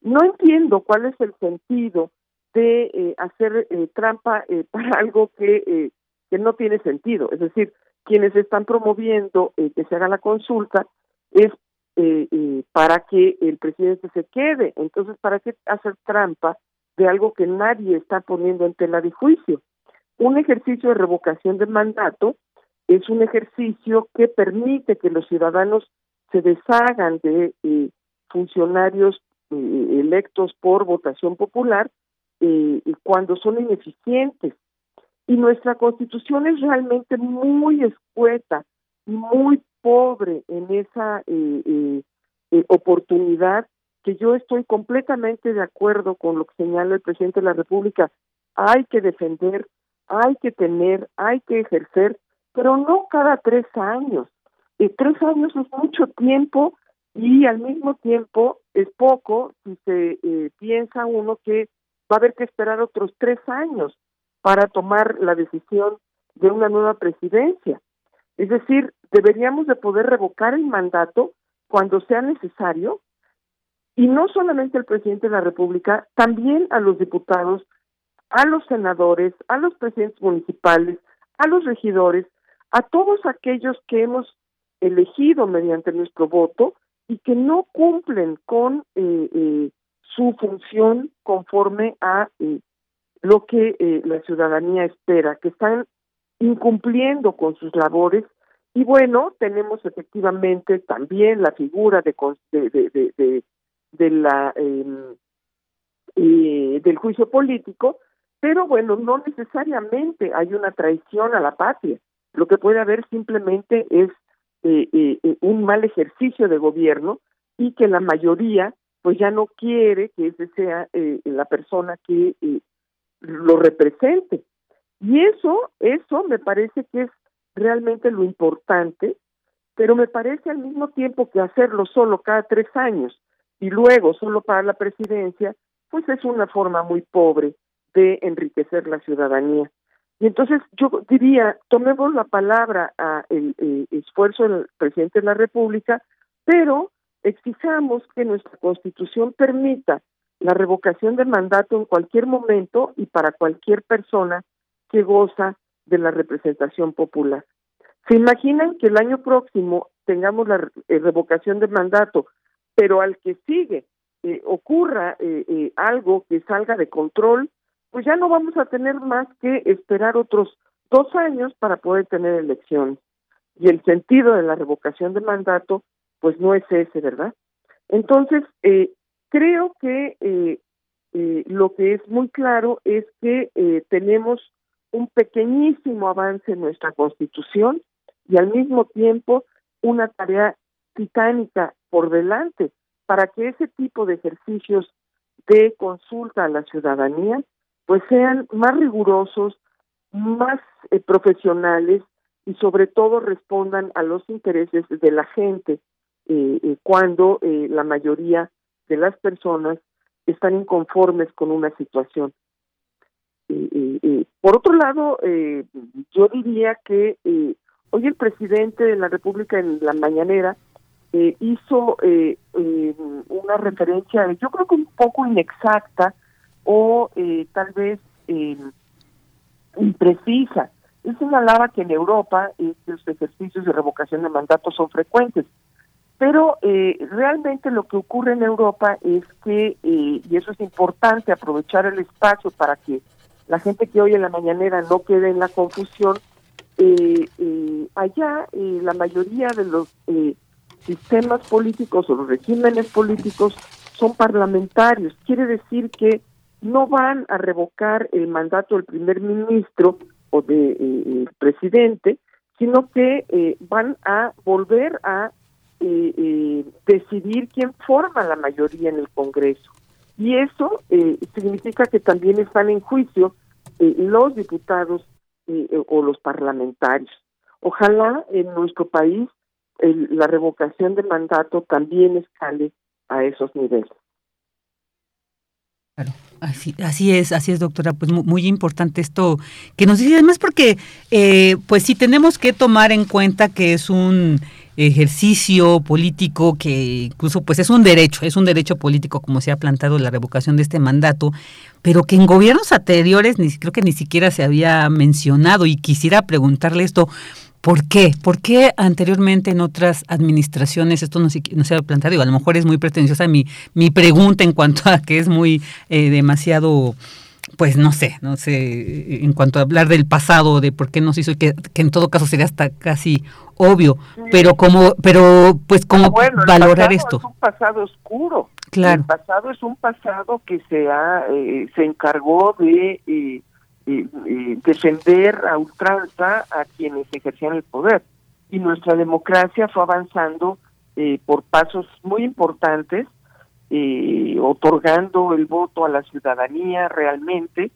no entiendo cuál es el sentido de eh, hacer eh, trampa eh, para algo que, que no tiene sentido. Es decir, quienes están promoviendo que se haga la consulta es para que el presidente se quede. Entonces, ¿para qué hacer trampa de algo que nadie está poniendo en tela de juicio? Un ejercicio de revocación de mandato es un ejercicio que permite que los ciudadanos se deshagan de funcionarios eh, electos por votación popular eh, cuando son ineficientes. Y nuestra constitución es realmente muy escueta y muy pobre en esa eh, oportunidad que yo estoy completamente de acuerdo con lo que señala el presidente de la República. Hay que defender, hay que tener, hay que ejercer, pero no cada tres años. tres años es mucho tiempo y al mismo tiempo es poco si se eh, piensa uno que va a haber que esperar otros tres años para tomar la decisión de una nueva presidencia. Es decir, deberíamos de poder revocar el mandato cuando sea necesario y no solamente al presidente de la República, también a los diputados, a los senadores, a los presidentes municipales, a los regidores, a todos aquellos que hemos elegido mediante nuestro voto y que no cumplen con eh, eh, su función conforme a eh, lo que la ciudadanía espera, que están incumpliendo con sus labores. Y bueno, tenemos efectivamente también la figura de, de, de, de, la em, del juicio político, pero bueno, no necesariamente hay una traición a la patria. Lo que puede haber simplemente es eh, eh, eh, un mal ejercicio de gobierno y que la mayoría pues ya no quiere que ese sea eh, la persona que lo represente. Y eso, eso me parece que es realmente lo importante, pero me parece al mismo tiempo que hacerlo solo cada tres años y luego solo para la presidencia, pues es una forma muy pobre de enriquecer la ciudadanía. Y entonces yo diría, tomemos la palabra a el, esfuerzo del presidente de la República, pero exijamos que nuestra Constitución permita la revocación del mandato en cualquier momento y para cualquier persona que goza de la representación popular. ¿Se imaginan que el año próximo tengamos la revocación del mandato, pero al que sigue eh, ocurra eh, algo que salga de control pues ya no vamos a tener más que esperar otros dos años para poder tener elecciones. Y el sentido de la revocación de mandato, pues no es ese, ¿verdad? Entonces, eh, creo que eh, eh, lo que es muy claro es que tenemos un pequeñísimo avance en nuestra constitución y al mismo tiempo una tarea titánica por delante para que ese tipo de ejercicios de consulta a la ciudadanía pues sean más rigurosos, más eh, profesionales y sobre todo respondan a los intereses de la gente eh, eh, cuando la mayoría de las personas están inconformes con una situación. por otro lado, yo diría que hoy el presidente de la República en la mañanera hizo una referencia, yo creo que un poco inexacta, o eh, tal vez eh, imprecisa. Él señalaba que en Europa estos ejercicios de revocación de mandato son frecuentes, pero eh, realmente lo que ocurre en Europa es que, eh, y eso es importante, aprovechar el espacio para que la gente que oye la mañanera no quede en la confusión, eh, allá la mayoría de los sistemas políticos o los regímenes políticos son parlamentarios. Quiere decir que no van a revocar el mandato del primer ministro o del de, presidente, sino que eh, van a volver a eh, eh, decidir quién forma la mayoría en el Congreso. Y eso significa que también están en juicio los diputados o los parlamentarios. Ojalá en nuestro país la revocación de mandato también escale a esos niveles. Así, así es, así es, doctora. Pues muy, importante esto que nos dice, además porque, eh, pues sí tenemos que tomar en cuenta que es un ejercicio político que incluso pues es un derecho, es un derecho político como se ha plantado la revocación de este mandato, pero que en gobiernos anteriores ni creo que ni siquiera se había mencionado y quisiera preguntarle esto, ¿Por qué? ¿Por qué anteriormente en otras administraciones esto no se, no se ha planteado? a lo mejor es muy pretenciosa mi, mi pregunta en cuanto a que es muy eh, demasiado, pues no sé, no sé, en cuanto a hablar del pasado, de por qué no se hizo, que, que en todo caso sería hasta casi obvio, pero como, pero pues como valorar esto. Es un pasado oscuro. Claro. El pasado es un pasado que se ha, eh, se encargó de eh, defender a ultranza a quienes ejercían el poder. Y nuestra democracia fue avanzando eh, por pasos muy importantes, eh, otorgando el voto a la ciudadanía realmente,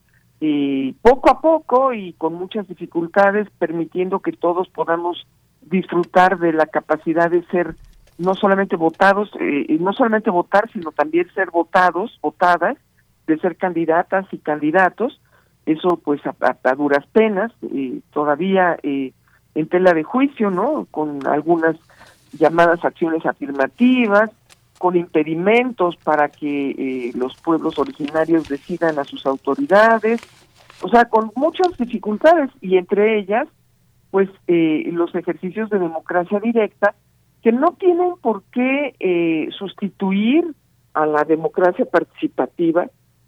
poco a poco y con muchas dificultades, permitiendo que todos podamos disfrutar de la capacidad de ser no solamente votados, eh, no solamente votar, sino también ser votados, votadas, de ser candidatas y candidatos, eso pues a, duras penas, eh, todavía eh, en tela de juicio, ¿no? Con algunas llamadas acciones afirmativas, con impedimentos para que eh, los pueblos originarios decidan a sus autoridades, o sea, con muchas dificultades y entre ellas, pues los ejercicios de democracia directa que no tienen por qué sustituir a la democracia participativa,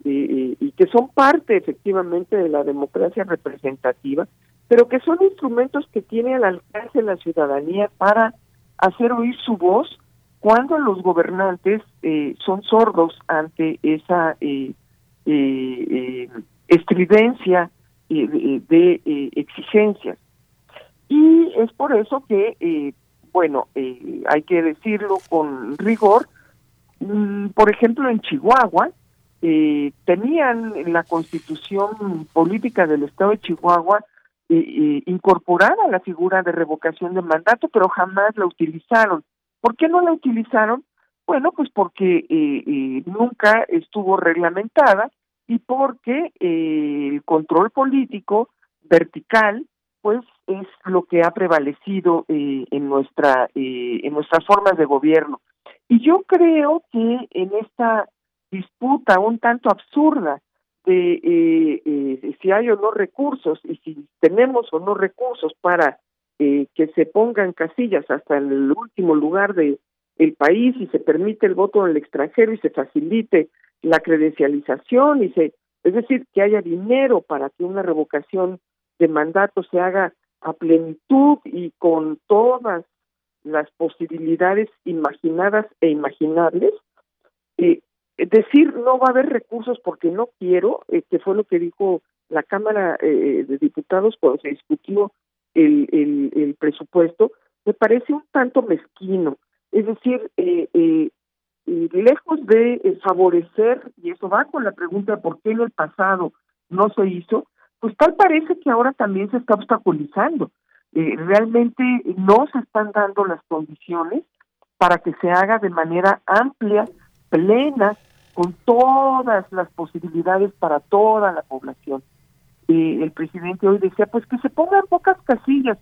y, que son parte efectivamente de la democracia representativa, pero que son instrumentos que tiene al alcance la ciudadanía para hacer oír su voz cuando los gobernantes eh, son sordos ante esa eh, eh, estridencia de exigencias. Y es por eso que, bueno, hay que decirlo con rigor, mm, por ejemplo, en Chihuahua, eh, tenían en la constitución política del estado de Chihuahua eh, eh, incorporada la figura de revocación de mandato, pero jamás la utilizaron. ¿Por qué no la utilizaron? Bueno, pues porque eh, nunca estuvo reglamentada y porque el control político vertical pues es lo que ha prevalecido en nuestra en nuestras formas de gobierno y yo creo que en esta disputa un tanto absurda de eh, eh, si hay o no recursos y si tenemos o no recursos para eh, que se pongan casillas hasta el último lugar de el país y se permite el voto en el extranjero y se facilite la credencialización y se es decir que haya dinero para que una revocación de mandato se haga a plenitud y con todas las posibilidades imaginadas e imaginables eh, decir no va a haber recursos porque no quiero, eh, que fue lo que dijo la Cámara eh, de Diputados cuando se discutió el, el, presupuesto, me parece un tanto mezquino. Es decir, eh, eh lejos de favorecer, y eso va con la pregunta por qué en el pasado no se hizo, pues tal parece que ahora también se está obstaculizando. realmente no se están dando las condiciones para que se haga de manera amplia, plena, con todas las posibilidades para toda la población. Eh, el presidente hoy decía, pues que se pongan pocas casillas.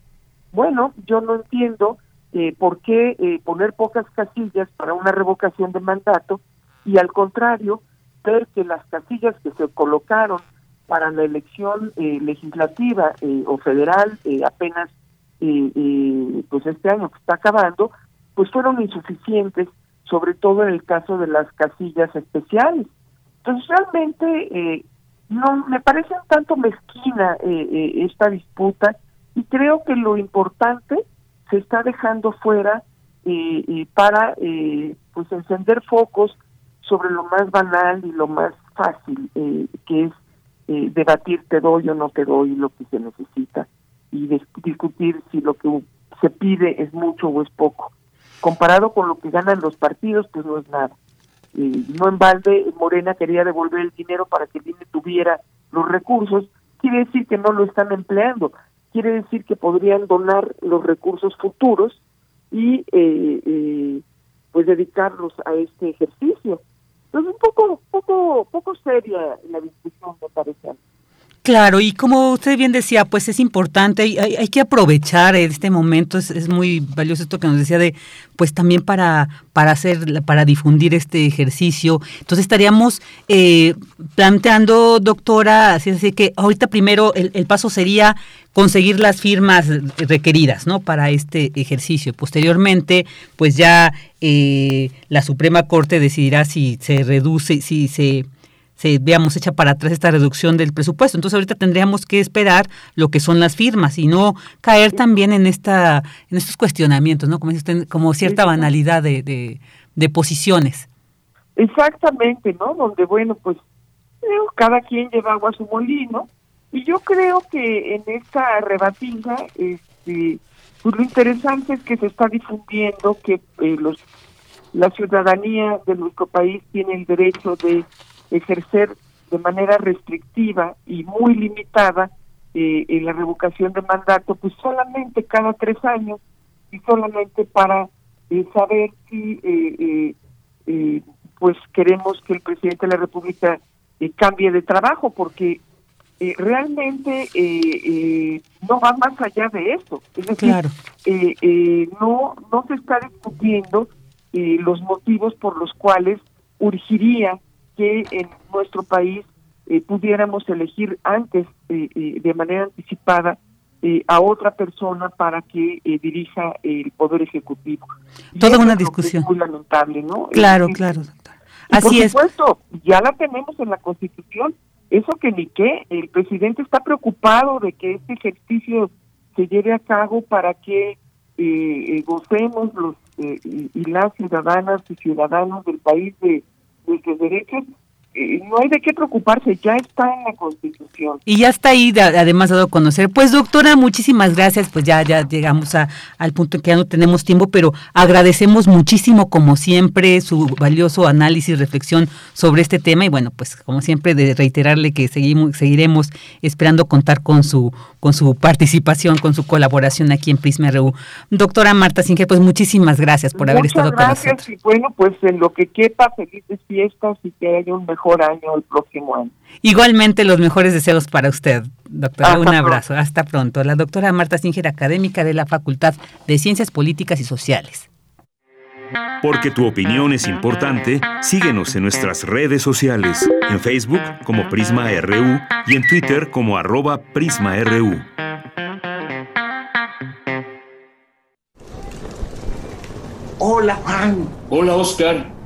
Bueno, yo no entiendo eh, por qué eh, poner pocas casillas para una revocación de mandato y al contrario, ver que las casillas que se colocaron para la elección legislativa o federal apenas pues este año que está acabando, pues fueron insuficientes, sobre todo en el caso de las casillas especiales. Entonces realmente no me parece un tanto mezquina esta disputa y creo que lo importante se está dejando fuera eh, para eh, pues encender focos sobre lo más banal y lo más fácil eh, que es eh, debatir te doy o no te doy lo que se necesita y discutir si lo que se pide es mucho o es poco comparado con lo que ganan los partidos pues no es nada no en balde Morena quería devolver el dinero para que el INE tuviera los recursos quiere decir que no lo están empleando quiere decir que podrían donar los recursos futuros y eh, eh, pues dedicarlos a este ejercicio. Entonces un poco, poco, poco seria la discusión me parece. Claro, y como usted bien decía, pues es importante, hay, hay que aprovechar este momento, es, es, muy valioso esto que nos decía de, pues también para, para hacer, para difundir este ejercicio. Entonces estaríamos eh, planteando, doctora, así, así que ahorita primero el, el, paso sería conseguir las firmas requeridas, ¿no? Para este ejercicio. Posteriormente, pues ya eh, la Suprema Corte decidirá si se reduce, si se se veamos echa para atrás esta reducción del presupuesto. Entonces ahorita tendríamos que esperar lo que son las firmas y no caer también en esta en estos cuestionamientos, ¿no? Como usted, como cierta banalidad de, de, posiciones. Exactamente, ¿no? Donde bueno, pues cada quien lleva agua a su molino y yo creo que en esta rebatinga este pues lo interesante es que se está difundiendo que eh, los la ciudadanía de nuestro país tiene el derecho de ejercer de manera restrictiva y muy limitada eh, en la revocación de mandato, pues solamente cada tres años y solamente para eh, saber si eh, eh, pues queremos que el presidente de la República cambie de trabajo, porque realmente no va más allá de eso. Es decir, no, no se está discutiendo los motivos por los cuales urgiría que en nuestro país eh, pudiéramos elegir antes, eh, eh, de manera anticipada, a otra persona para que dirija el Poder Ejecutivo. Toda una discusión. Es muy lamentable, ¿no? Claro, claro, doctor. Así por supuesto, ya la tenemos en la Constitución. Eso que ni qué, el presidente está preocupado de que este ejercicio se lleve a cabo para que gocemos los y las ciudadanas y ciudadanos del país de nuestros derechos, eh, no hay de qué preocuparse, ya está en la Constitución. Y ya está ahí, además dado a conocer. Pues doctora, muchísimas gracias, pues ya, ya llegamos a, al punto en que ya no tenemos tiempo, pero agradecemos muchísimo, como siempre, su valioso análisis, reflexión sobre este tema y bueno, pues como siempre, de reiterarle que seguimos, seguiremos esperando contar con su, con su participación, con su colaboración aquí en Prisma RU. Doctora Marta Singer, pues muchísimas gracias por haber estado con nosotros. Y bueno, pues en lo que quepa, felices fiestas y que haya un mejor año el próximo año. Igualmente los mejores deseos para usted, doctora. un abrazo. Hasta pronto. La doctora Marta Singer, académica de la Facultad de Ciencias Políticas y Sociales. Porque tu opinión es importante, síguenos en nuestras redes sociales, en Facebook como Prisma RU y en Twitter como arroba PrismaRU. Hola Juan. Hola Oscar.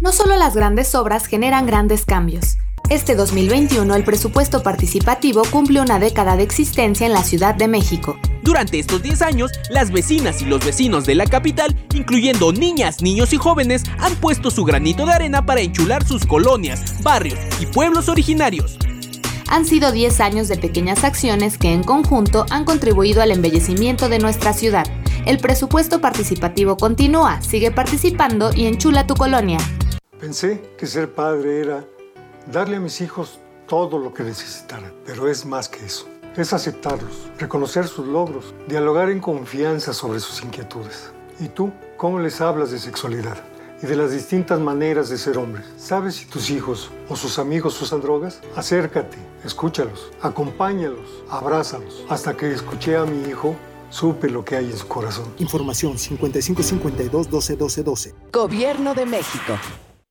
No solo las grandes obras generan grandes cambios. Este 2021 el presupuesto participativo cumple una década de existencia en la Ciudad de México. Durante estos 10 años, las vecinas y los vecinos de la capital, incluyendo niñas, niños y jóvenes, han puesto su granito de arena para enchular sus colonias, barrios y pueblos originarios. Han sido 10 años de pequeñas acciones que en conjunto han contribuido al embellecimiento de nuestra ciudad. El presupuesto participativo continúa, sigue participando y enchula tu colonia. Pensé que ser padre era darle a mis hijos todo lo que necesitaran, pero es más que eso. Es aceptarlos, reconocer sus logros, dialogar en confianza sobre sus inquietudes. ¿Y tú? ¿Cómo les hablas de sexualidad? y de las distintas maneras de ser hombres. ¿Sabes si tus hijos o sus amigos usan drogas? Acércate, escúchalos, acompáñalos, abrázalos. Hasta que escuché a mi hijo, supe lo que hay en su corazón. Información 5552 12 12 12. Gobierno de México.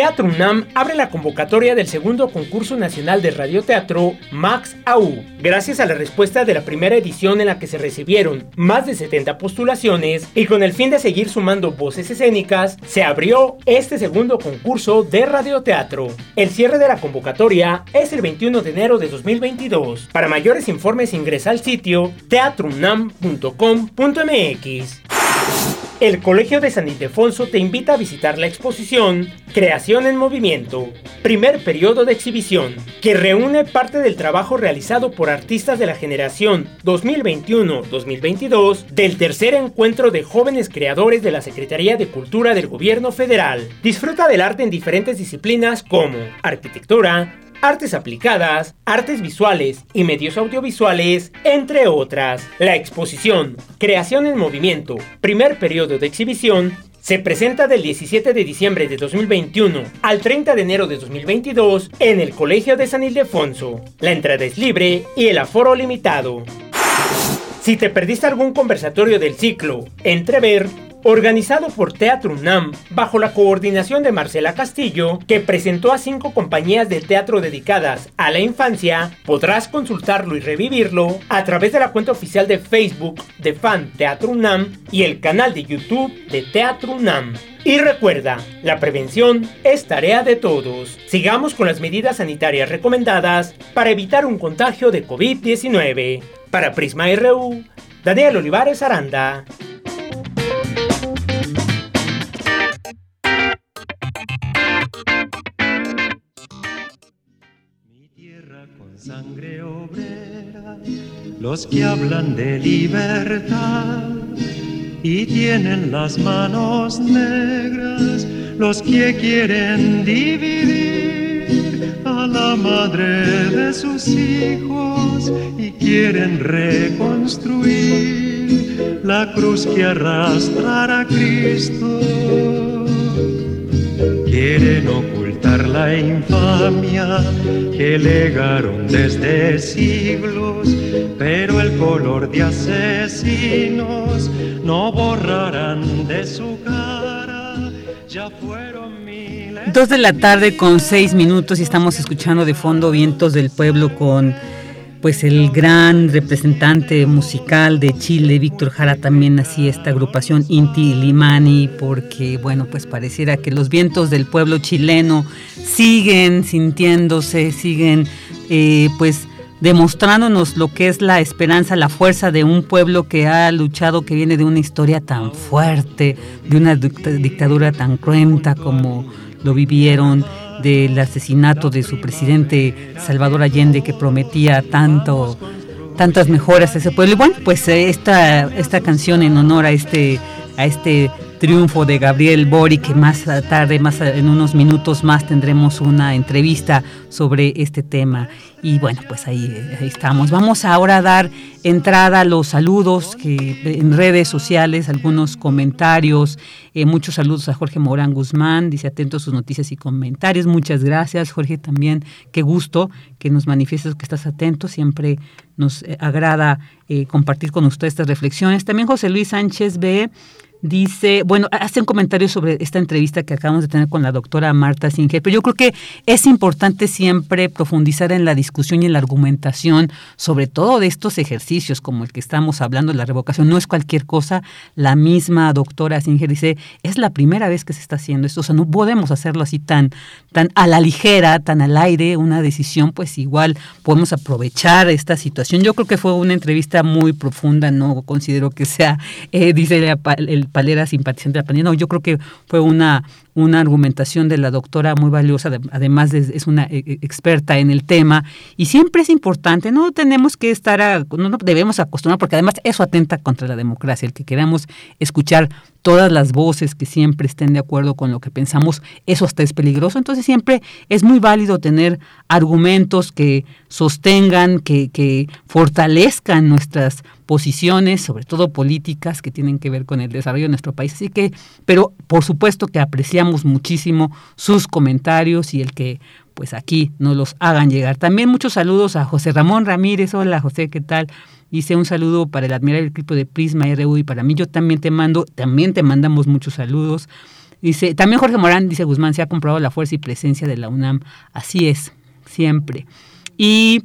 Teatro UNAM abre la convocatoria del segundo concurso nacional de radioteatro Max AU. Gracias a la respuesta de la primera edición en la que se recibieron más de 70 postulaciones y con el fin de seguir sumando voces escénicas, se abrió este segundo concurso de radioteatro. El cierre de la convocatoria es el 21 de enero de 2022. Para mayores informes ingresa al sitio teatrounam.com.mx. El Colegio de San Ildefonso te invita a visitar la exposición Creación en Movimiento, primer periodo de exhibición, que reúne parte del trabajo realizado por artistas de la generación 2021-2022 del tercer encuentro de jóvenes creadores de la Secretaría de Cultura del Gobierno Federal. Disfruta del arte en diferentes disciplinas como arquitectura, artes aplicadas, artes visuales y medios audiovisuales, entre otras. La exposición Creación en Movimiento, primer periodo de exhibición, se presenta del 17 de diciembre de 2021 al 30 de enero de 2022 en el Colegio de San Ildefonso. La entrada es libre y el aforo limitado. Si te perdiste algún conversatorio del ciclo Entrever, organizado por Teatro UNAM bajo la coordinación de Marcela Castillo, que presentó a cinco compañías de teatro dedicadas a la infancia, podrás consultarlo y revivirlo a través de la cuenta oficial de Facebook de Fan Teatro UNAM y el canal de YouTube de Teatro UNAM. Y recuerda, la prevención es tarea de todos. Sigamos con las medidas sanitarias recomendadas para evitar un contagio de COVID-19. Para Prisma RU, Daniel Olivares Aranda. sangre obrera, los que hablan de libertad y tienen las manos negras, los que quieren dividir la madre de sus hijos y quieren reconstruir la cruz que arrastra a Cristo. Quieren la infamia que legaron desde siglos, pero el color de asesinos no borrarán de su cara. Ya fueron. Dos de la tarde con seis minutos y estamos escuchando de fondo Vientos del Pueblo con pues el gran representante musical de Chile, Víctor Jara, también hacía esta agrupación Inti Limani, porque bueno, pues pareciera que los vientos del pueblo chileno siguen sintiéndose, siguen eh, pues demostrándonos lo que es la esperanza, la fuerza de un pueblo que ha luchado, que viene de una historia tan fuerte, de una dictadura tan cruenta como lo vivieron del asesinato de su presidente Salvador Allende que prometía tanto tantas mejoras a ese pueblo. Y bueno, pues eh, esta, esta canción en honor a este, a este triunfo de Gabriel Bori, que más tarde, más en unos minutos más tendremos una entrevista sobre este tema. Y bueno, pues ahí, estamos. Vamos ahora a dar entrada a los saludos que en redes sociales, algunos comentarios. Eh, muchos saludos a Jorge Morán Guzmán, dice atento a sus noticias y comentarios. Muchas gracias, Jorge, también. Qué gusto que nos manifiestes que estás atento. Siempre nos eh, agrada eh, compartir con usted estas reflexiones. También José Luis Sánchez B Dice, bueno, hace un comentario sobre esta entrevista que acabamos de tener con la doctora Marta Singer, pero yo creo que es importante siempre profundizar en la discusión y en la argumentación, sobre todo de estos ejercicios como el que estamos hablando, la revocación, no es cualquier cosa. La misma doctora Singer dice, es la primera vez que se está haciendo esto, o sea, no podemos hacerlo así tan, tan a la ligera, tan al aire, una decisión, pues igual podemos aprovechar esta situación. Yo creo que fue una entrevista muy profunda, no considero que sea, eh, dice el Palera simpatizante de la pandemia. No, yo creo que fue una, una argumentación de la doctora muy valiosa, además es una eh, eh, experta en el tema, y siempre es importante, no tenemos que estar, no debemos acostumbrar, porque además eso atenta contra la democracia, el que queramos escuchar todas las voces que siempre estén de acuerdo con lo que pensamos, eso hasta es peligroso. Entonces siempre es muy válido tener argumentos que sostengan, que, que fortalezcan nuestras posiciones, sobre todo políticas que tienen que ver con el desarrollo de nuestro país. Así que, pero por supuesto que muchísimo sus comentarios y el que pues aquí nos los hagan llegar. También muchos saludos a José Ramón Ramírez. Hola José, ¿qué tal? Dice un saludo para el admirable equipo de Prisma RU y para mí yo también te mando, también te mandamos muchos saludos. Dice, también Jorge Morán, dice Guzmán, se ha comprobado la fuerza y presencia de la UNAM. Así es, siempre. Y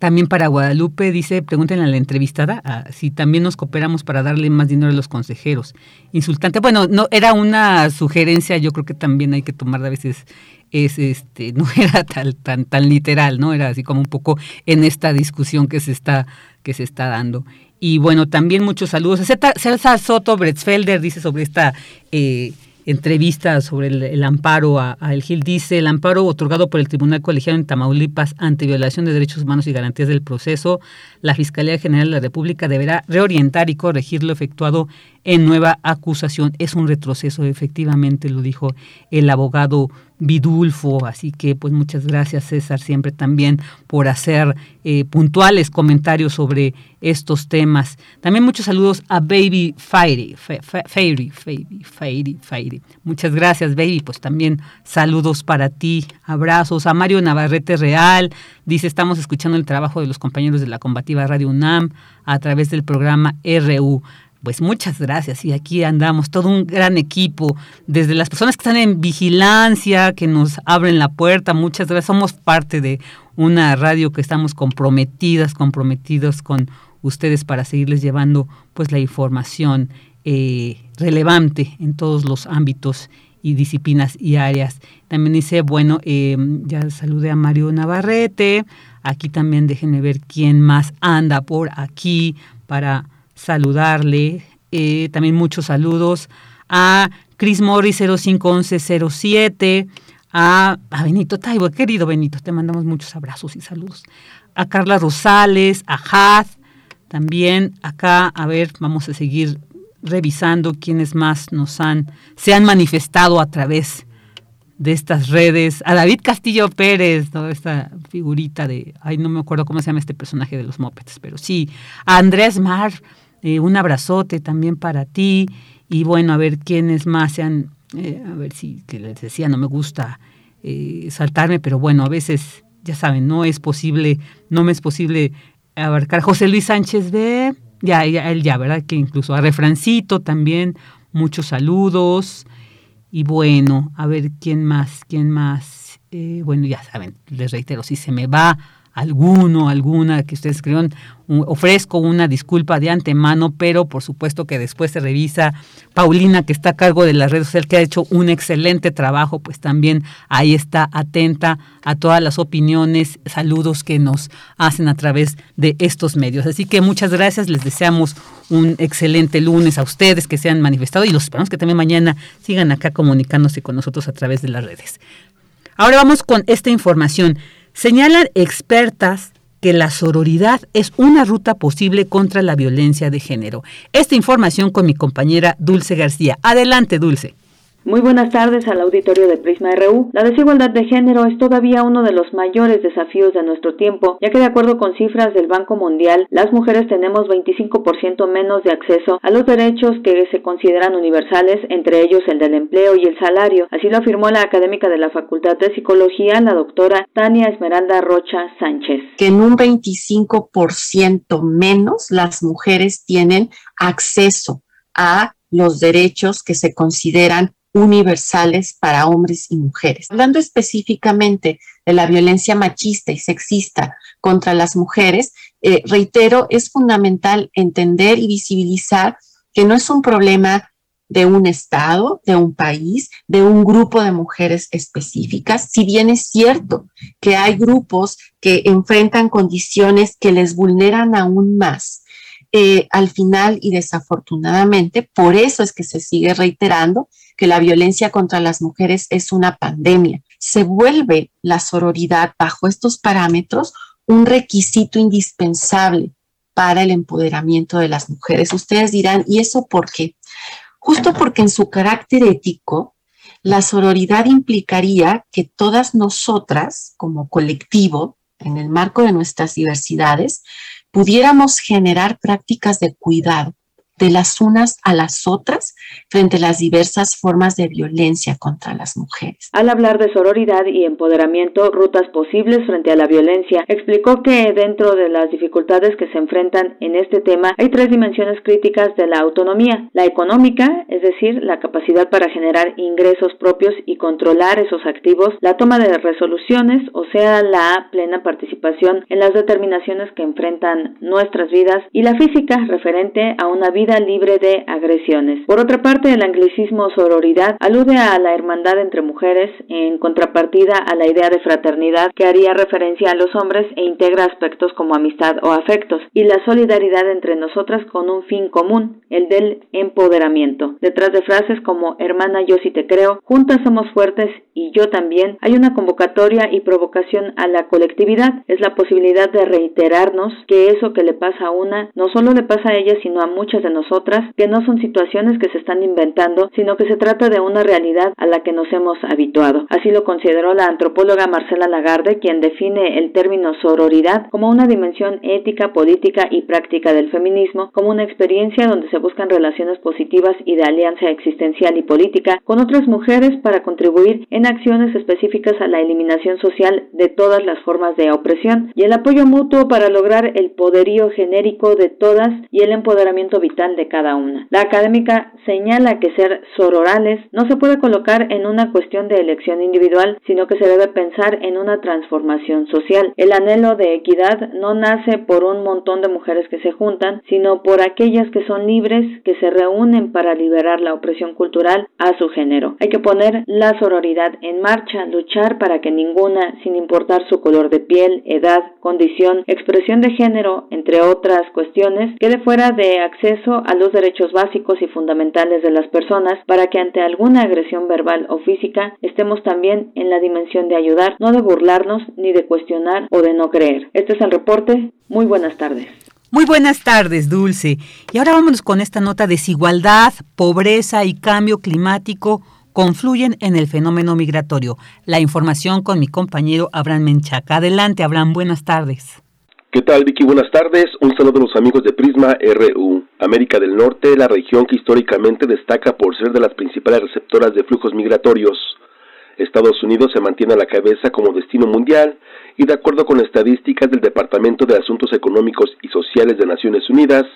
también para Guadalupe dice, pregúntenle a la entrevistada ah, si también nos cooperamos para darle más dinero a los consejeros. Insultante. Bueno, no era una sugerencia, yo creo que también hay que tomar a veces es este no era tan tan tan literal, ¿no? Era así como un poco en esta discusión que se está que se está dando. Y bueno, también muchos saludos. César Soto Bretzfelder dice sobre esta eh, entrevista sobre el, amparo a, El Gil. Dice, el amparo otorgado por el Tribunal Colegiado en Tamaulipas ante violación de derechos humanos y garantías del proceso, la Fiscalía General de la República deberá reorientar y corregir lo efectuado en nueva acusación. Es un retroceso, efectivamente, lo dijo el abogado Vidulfo. Así que pues muchas gracias César siempre también por hacer eh, puntuales comentarios sobre estos temas. También muchos saludos a Baby Fairy, Fairy, Fairy, Fairy, Fairy. Muchas gracias Baby, pues también saludos para ti, abrazos a Mario Navarrete Real. Dice, estamos escuchando el trabajo de los compañeros de la combativa Radio UNAM a través del programa RU. Pues muchas gracias. Y aquí andamos, todo un gran equipo, desde las personas que están en vigilancia, que nos abren la puerta, muchas gracias, somos parte de una radio que estamos comprometidas, comprometidos con ustedes para seguirles llevando pues la información eh, relevante en todos los ámbitos y disciplinas y áreas. También dice, bueno, eh, ya saludé a Mario Navarrete, aquí también déjenme ver quién más anda por aquí para saludarle. Eh, también muchos saludos a Chris Morris 051107, a, a Benito Taibo, querido Benito, te mandamos muchos abrazos y saludos. A Carla Rosales, a Had, también acá, a ver, vamos a seguir revisando quiénes más nos han, se han manifestado a través de estas redes. A David Castillo Pérez, toda esta figurita de, ay, no me acuerdo cómo se llama este personaje de los Muppets, pero sí. A Andrés Mar, eh, un abrazote también para ti y bueno, a ver quiénes más sean, eh, a ver si, que les decía, no me gusta eh, saltarme, pero bueno, a veces, ya saben, no es posible, no me es posible abarcar. José Luis Sánchez B, ya, ya, él ya, ¿verdad? Que incluso a Refrancito también, muchos saludos. Y bueno, a ver quién más, quién más. bueno, ya saben, les reitero, si se me va alguno, alguna que ustedes crean, ofrezco una disculpa de antemano, pero por supuesto que después se revisa. Paulina, que está a cargo de las redes sociales, que ha hecho un excelente trabajo, pues también ahí está atenta a todas las opiniones, saludos que nos hacen a través de estos medios. Así que muchas gracias, les deseamos un excelente lunes a ustedes que se han manifestado y los esperamos que también mañana sigan acá comunicándose con nosotros a través de las redes. Ahora vamos con esta información. Señalan expertas que la sororidad es una ruta posible contra la violencia de género. Esta información con mi compañera Dulce García. Adelante, Dulce. Muy buenas tardes al auditorio de Prisma RU. La desigualdad de género es todavía uno de los mayores desafíos de nuestro tiempo, ya que de acuerdo con cifras del Banco Mundial, las mujeres tenemos 25% menos de acceso a los derechos que se consideran universales, entre ellos el del empleo y el salario. Así lo afirmó la académica de la Facultad de Psicología, la doctora Tania Esmeralda Rocha Sánchez. Que en un 25% menos las mujeres tienen acceso a los derechos que se consideran universales para hombres y mujeres. Hablando específicamente de la violencia machista y sexista contra las mujeres, eh, reitero, es fundamental entender y visibilizar que no es un problema de un Estado, de un país, de un grupo de mujeres específicas, si bien es cierto que hay grupos que enfrentan condiciones que les vulneran aún más. Eh, al final y desafortunadamente, por eso es que se sigue reiterando que la violencia contra las mujeres es una pandemia. Se vuelve la sororidad bajo estos parámetros un requisito indispensable para el empoderamiento de las mujeres. Ustedes dirán, ¿y eso por qué? Justo porque en su carácter ético, la sororidad implicaría que todas nosotras, como colectivo, en el marco de nuestras diversidades, pudiéramos generar prácticas de cuidado, de las unas a las otras frente a las diversas formas de violencia contra las mujeres. Al hablar de sororidad y empoderamiento, rutas posibles frente a la violencia, explicó que dentro de las dificultades que se enfrentan en este tema hay tres dimensiones críticas de la autonomía. La económica, es decir, la capacidad para generar ingresos propios y controlar esos activos, la toma de resoluciones, o sea, la plena participación en las determinaciones que enfrentan nuestras vidas, y la física, referente a una vida libre de agresiones. Por otra parte, el anglicismo sororidad alude a la hermandad entre mujeres en contrapartida a la idea de fraternidad que haría referencia a los hombres e integra aspectos como amistad o afectos y la solidaridad entre nosotras con un fin común, el del empoderamiento. Detrás de frases como hermana yo sí te creo, juntas somos fuertes y yo también, hay una convocatoria y provocación a la colectividad. Es la posibilidad de reiterarnos que eso que le pasa a una no solo le pasa a ella sino a muchas de nosotras, que no son situaciones que se están inventando, sino que se trata de una realidad a la que nos hemos habituado. Así lo consideró la antropóloga Marcela Lagarde, quien define el término sororidad como una dimensión ética, política y práctica del feminismo, como una experiencia donde se buscan relaciones positivas y de alianza existencial y política con otras mujeres para contribuir en acciones específicas a la eliminación social de todas las formas de opresión y el apoyo mutuo para lograr el poderío genérico de todas y el empoderamiento vital de cada una. La académica señala que ser sororales no se puede colocar en una cuestión de elección individual, sino que se debe pensar en una transformación social. El anhelo de equidad no nace por un montón de mujeres que se juntan, sino por aquellas que son libres, que se reúnen para liberar la opresión cultural a su género. Hay que poner la sororidad en marcha, luchar para que ninguna, sin importar su color de piel, edad, condición, expresión de género, entre otras cuestiones, quede fuera de acceso a los derechos básicos y fundamentales de las personas para que ante alguna agresión verbal o física estemos también en la dimensión de ayudar, no de burlarnos ni de cuestionar o de no creer. Este es el reporte. Muy buenas tardes. Muy buenas tardes, Dulce. Y ahora vámonos con esta nota. Desigualdad, pobreza y cambio climático confluyen en el fenómeno migratorio. La información con mi compañero Abraham Menchaca. Adelante, Abraham. Buenas tardes. ¿Qué tal, Vicky? Buenas tardes. Un saludo a los amigos de Prisma RU. América del Norte, la región que históricamente destaca por ser de las principales receptoras de flujos migratorios. Estados Unidos se mantiene a la cabeza como destino mundial y de acuerdo con estadísticas del Departamento de Asuntos Económicos y Sociales de Naciones Unidas,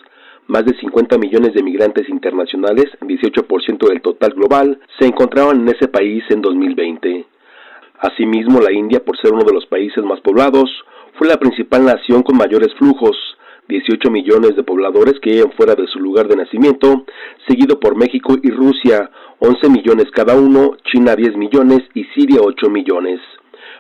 más de 50 millones de migrantes internacionales, 18% del total global, se encontraban en ese país en 2020. Asimismo, la India, por ser uno de los países más poblados, fue la principal nación con mayores flujos, 18 millones de pobladores que viven fuera de su lugar de nacimiento, seguido por México y Rusia, 11 millones cada uno, China 10 millones y Siria 8 millones.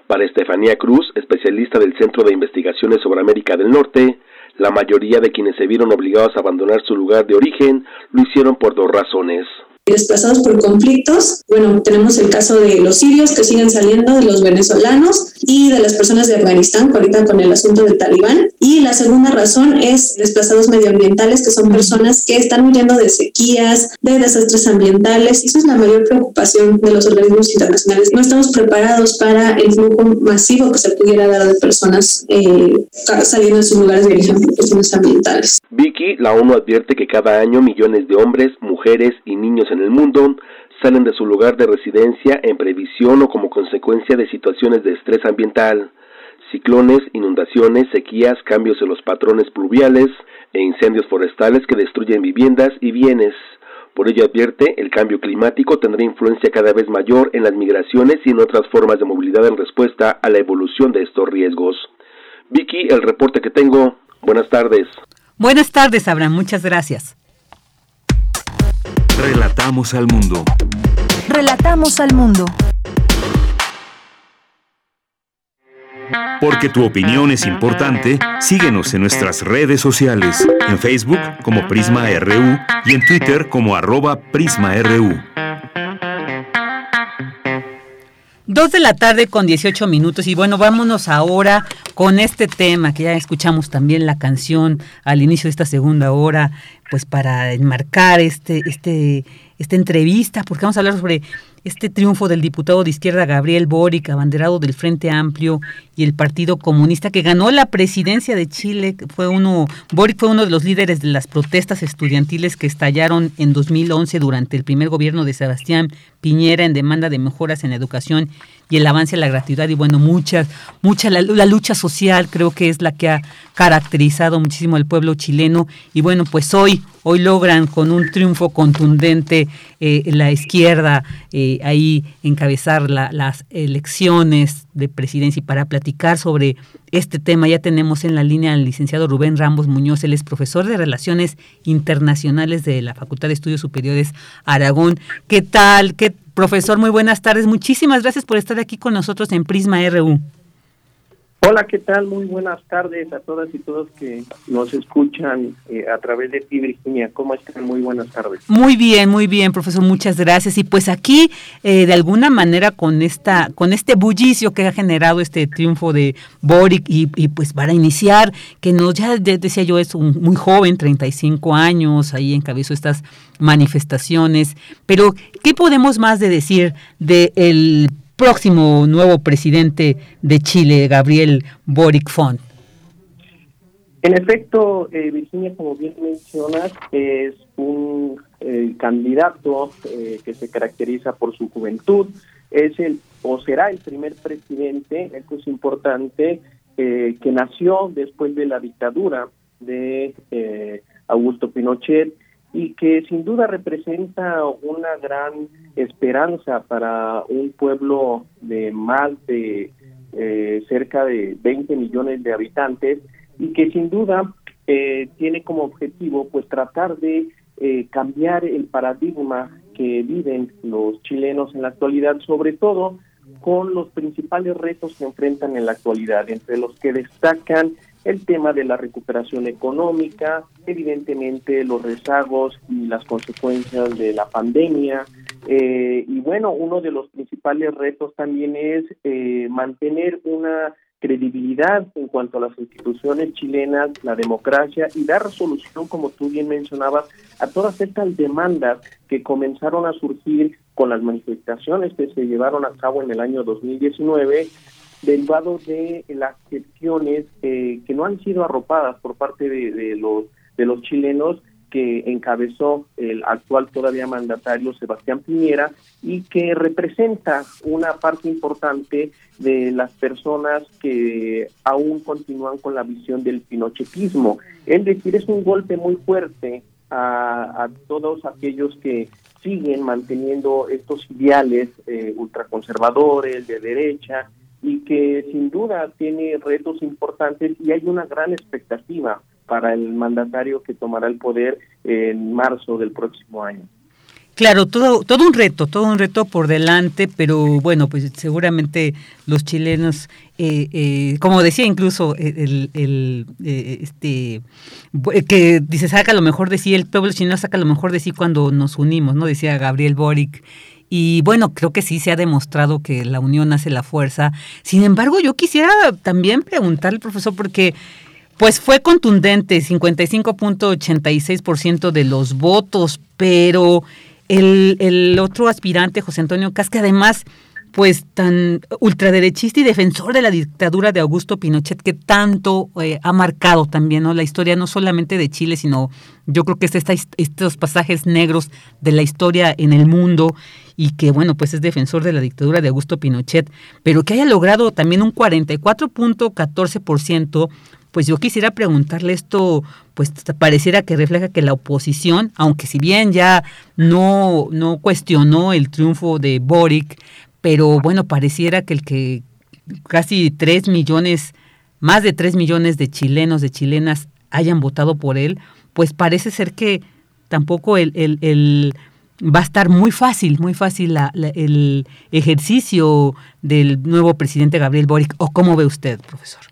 Para Estefanía Cruz, especialista del Centro de Investigaciones sobre América del Norte, la mayoría de quienes se vieron obligados a abandonar su lugar de origen lo hicieron por dos razones desplazados por conflictos. Bueno, tenemos el caso de los sirios que siguen saliendo, de los venezolanos y de las personas de Afganistán, ahorita con el asunto del talibán. Y la segunda razón es desplazados medioambientales, que son personas que están huyendo de sequías, de desastres ambientales. Y eso es la mayor preocupación de los organismos internacionales. No estamos preparados para el flujo masivo que se pudiera dar de personas eh, saliendo de sus lugares de origen por cuestiones ambientales. Vicky, la ONU advierte que cada año millones de hombres, mujeres y niños en el mundo salen de su lugar de residencia en previsión o como consecuencia de situaciones de estrés ambiental, ciclones, inundaciones, sequías, cambios en los patrones pluviales e incendios forestales que destruyen viviendas y bienes. Por ello advierte, el cambio climático tendrá influencia cada vez mayor en las migraciones y en otras formas de movilidad en respuesta a la evolución de estos riesgos. Vicky, el reporte que tengo. Buenas tardes. Buenas tardes, Abraham. Muchas gracias. Relatamos al mundo. Relatamos al mundo. Porque tu opinión es importante, síguenos en nuestras redes sociales, en Facebook como Prisma RU y en Twitter como arroba PrismaRU. Dos de la tarde con 18 minutos y bueno, vámonos ahora con este tema que ya escuchamos también la canción al inicio de esta segunda hora, pues para enmarcar este, este, esta entrevista, porque vamos a hablar sobre este triunfo del diputado de izquierda Gabriel Boric, abanderado del Frente Amplio y el Partido Comunista, que ganó la presidencia de Chile. Fue uno, Boric fue uno de los líderes de las protestas estudiantiles que estallaron en 2011 durante el primer gobierno de Sebastián Piñera en demanda de mejoras en la educación y el avance a la gratuidad y bueno, muchas, mucha la, lucha social creo que es la que ha caracterizado muchísimo al pueblo chileno y bueno, pues hoy, hoy logran con un triunfo contundente eh, la izquierda eh, ahí encabezar las elecciones de presidencia y para platicar sobre este tema ya tenemos en la línea al licenciado Rubén Ramos Muñoz, él es profesor de Relaciones Internacionales de la Facultad de Estudios Superiores Aragón. ¿Qué tal? ¿Qué Profesor, muy buenas tardes. Muchísimas gracias por estar aquí con nosotros en Prisma RU. Hola, ¿qué tal? Muy buenas tardes a todas y todos que nos escuchan eh, a través de ti, Virginia. ¿Cómo están? Muy buenas tardes. Muy bien, muy bien, profesor. Muchas gracias. Y pues aquí, eh, de alguna manera, con esta, con este bullicio que ha generado este triunfo de Boric y, pues para iniciar, que nos ya decía yo es un, muy joven, 35 años, ahí encabezó estas manifestaciones. Pero ¿qué podemos más de decir de el próximo nuevo presidente de Chile, Gabriel Boric Font. En efecto, eh, Virginia, como bien mencionas, es un eh, candidato eh, que se caracteriza por su juventud. Es el o será el primer presidente, esto es importante, que nació después de la dictadura de Augusto Pinochet y que sin duda representa una gran esperanza para un pueblo de más de eh, cerca de 20 millones de habitantes y que sin duda eh, tiene como objetivo pues tratar de eh, cambiar el paradigma que viven los chilenos en la actualidad, sobre todo con los principales retos que enfrentan en la actualidad, entre los que destacan el tema de la recuperación económica, evidentemente los rezagos y las consecuencias de la pandemia. Eh, y bueno, uno de los principales retos también es eh, mantener una credibilidad en cuanto a las instituciones chilenas, la democracia y dar solución, como tú bien mencionabas, a todas estas demandas que comenzaron a surgir con las manifestaciones que se llevaron a cabo en el año 2019 derivado de las gestiones eh, que no han sido arropadas por parte de, los de los chilenos que encabezó el actual todavía mandatario Sebastián Piñera y que representa una parte importante de las personas que aún continúan con la visión del pinochetismo. Es decir, es un golpe muy fuerte a, todos aquellos que siguen manteniendo estos ideales eh, ultraconservadores, de derecha, y que sin duda tiene retos importantes y hay una gran expectativa para el mandatario que tomará el poder en marzo del próximo año. Claro, todo, todo un reto, todo un reto por delante, pero bueno, pues seguramente los chilenos, eh, eh, como decía incluso el, el eh, este que dice saca lo mejor de sí, el pueblo chileno saca lo mejor de sí cuando nos unimos, ¿no? Decía Gabriel Boric y bueno, creo que sí se ha demostrado que la unión hace la fuerza. Sin embargo, yo quisiera también preguntarle, profesor, porque pues fue contundente, 55.86% de los votos, pero el, el, otro aspirante, José Antonio Casca, además pues tan ultraderechista y defensor de la dictadura de Augusto Pinochet que tanto eh, ha marcado también ¿no? la historia no solamente de Chile, sino yo creo que es estos pasajes negros de la historia en el mundo y que bueno, pues es defensor de la dictadura de Augusto Pinochet, pero que haya logrado también un 44.14% pues yo quisiera preguntarle esto, pues pareciera que refleja que la oposición, aunque si bien ya no, no cuestionó el triunfo de Boric, pero bueno, pareciera que el que casi tres millones, más de tres millones de chilenos, de chilenas hayan votado por él, pues parece ser que tampoco el, el, va a estar muy fácil, muy fácil el ejercicio del nuevo presidente Gabriel Boric. ¿O cómo ve usted, profesor?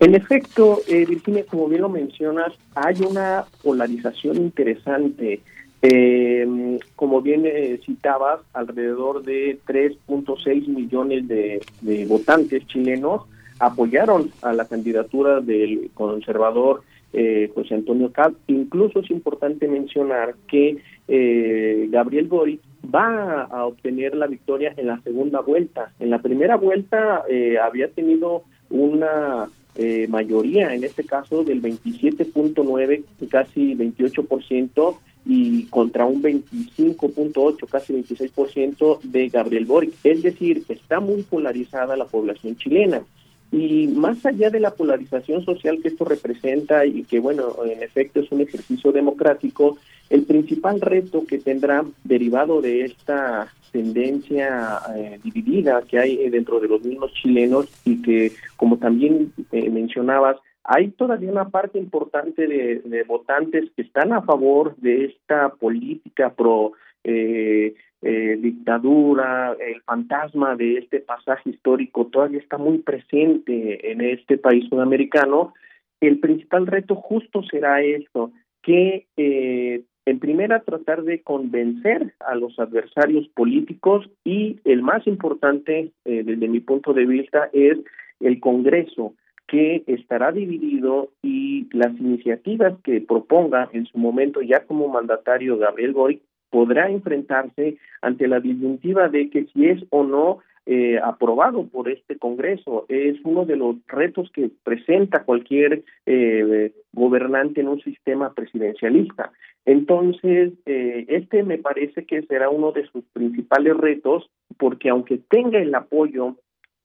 En efecto, eh, Virginia, como bien lo mencionas, hay una polarización interesante. Eh, como bien eh, citabas, alrededor de 3.6 millones de, de votantes chilenos apoyaron a la candidatura del conservador eh, José Antonio Cab. Incluso es importante mencionar que eh, Gabriel Boric va a obtener la victoria en la segunda vuelta. En la primera vuelta eh, había tenido una eh, mayoría, en este caso del 27.9, casi 28%, y contra un 25.8, casi 26% de Gabriel Boric. Es decir, está muy polarizada la población chilena. Y más allá de la polarización social que esto representa y que, bueno, en efecto es un ejercicio democrático, el principal reto que tendrá derivado de esta tendencia eh, dividida que hay dentro de los mismos chilenos y que, como también eh, mencionabas, hay todavía una parte importante de, de, votantes que están a favor de esta política pro eh, eh, dictadura, el fantasma de este pasaje histórico todavía está muy presente en este país sudamericano, el principal reto justo será esto, que eh, en primera tratar de convencer a los adversarios políticos y el más importante eh, desde mi punto de vista es el Congreso que estará dividido y las iniciativas que proponga en su momento ya como mandatario Gabriel Boric podrá enfrentarse ante la disyuntiva de que si es o no eh, aprobado por este Congreso. Es uno de los retos que presenta cualquier eh, gobernante en un sistema presidencialista. Entonces, eh, este me parece que será uno de sus principales retos, porque aunque tenga el apoyo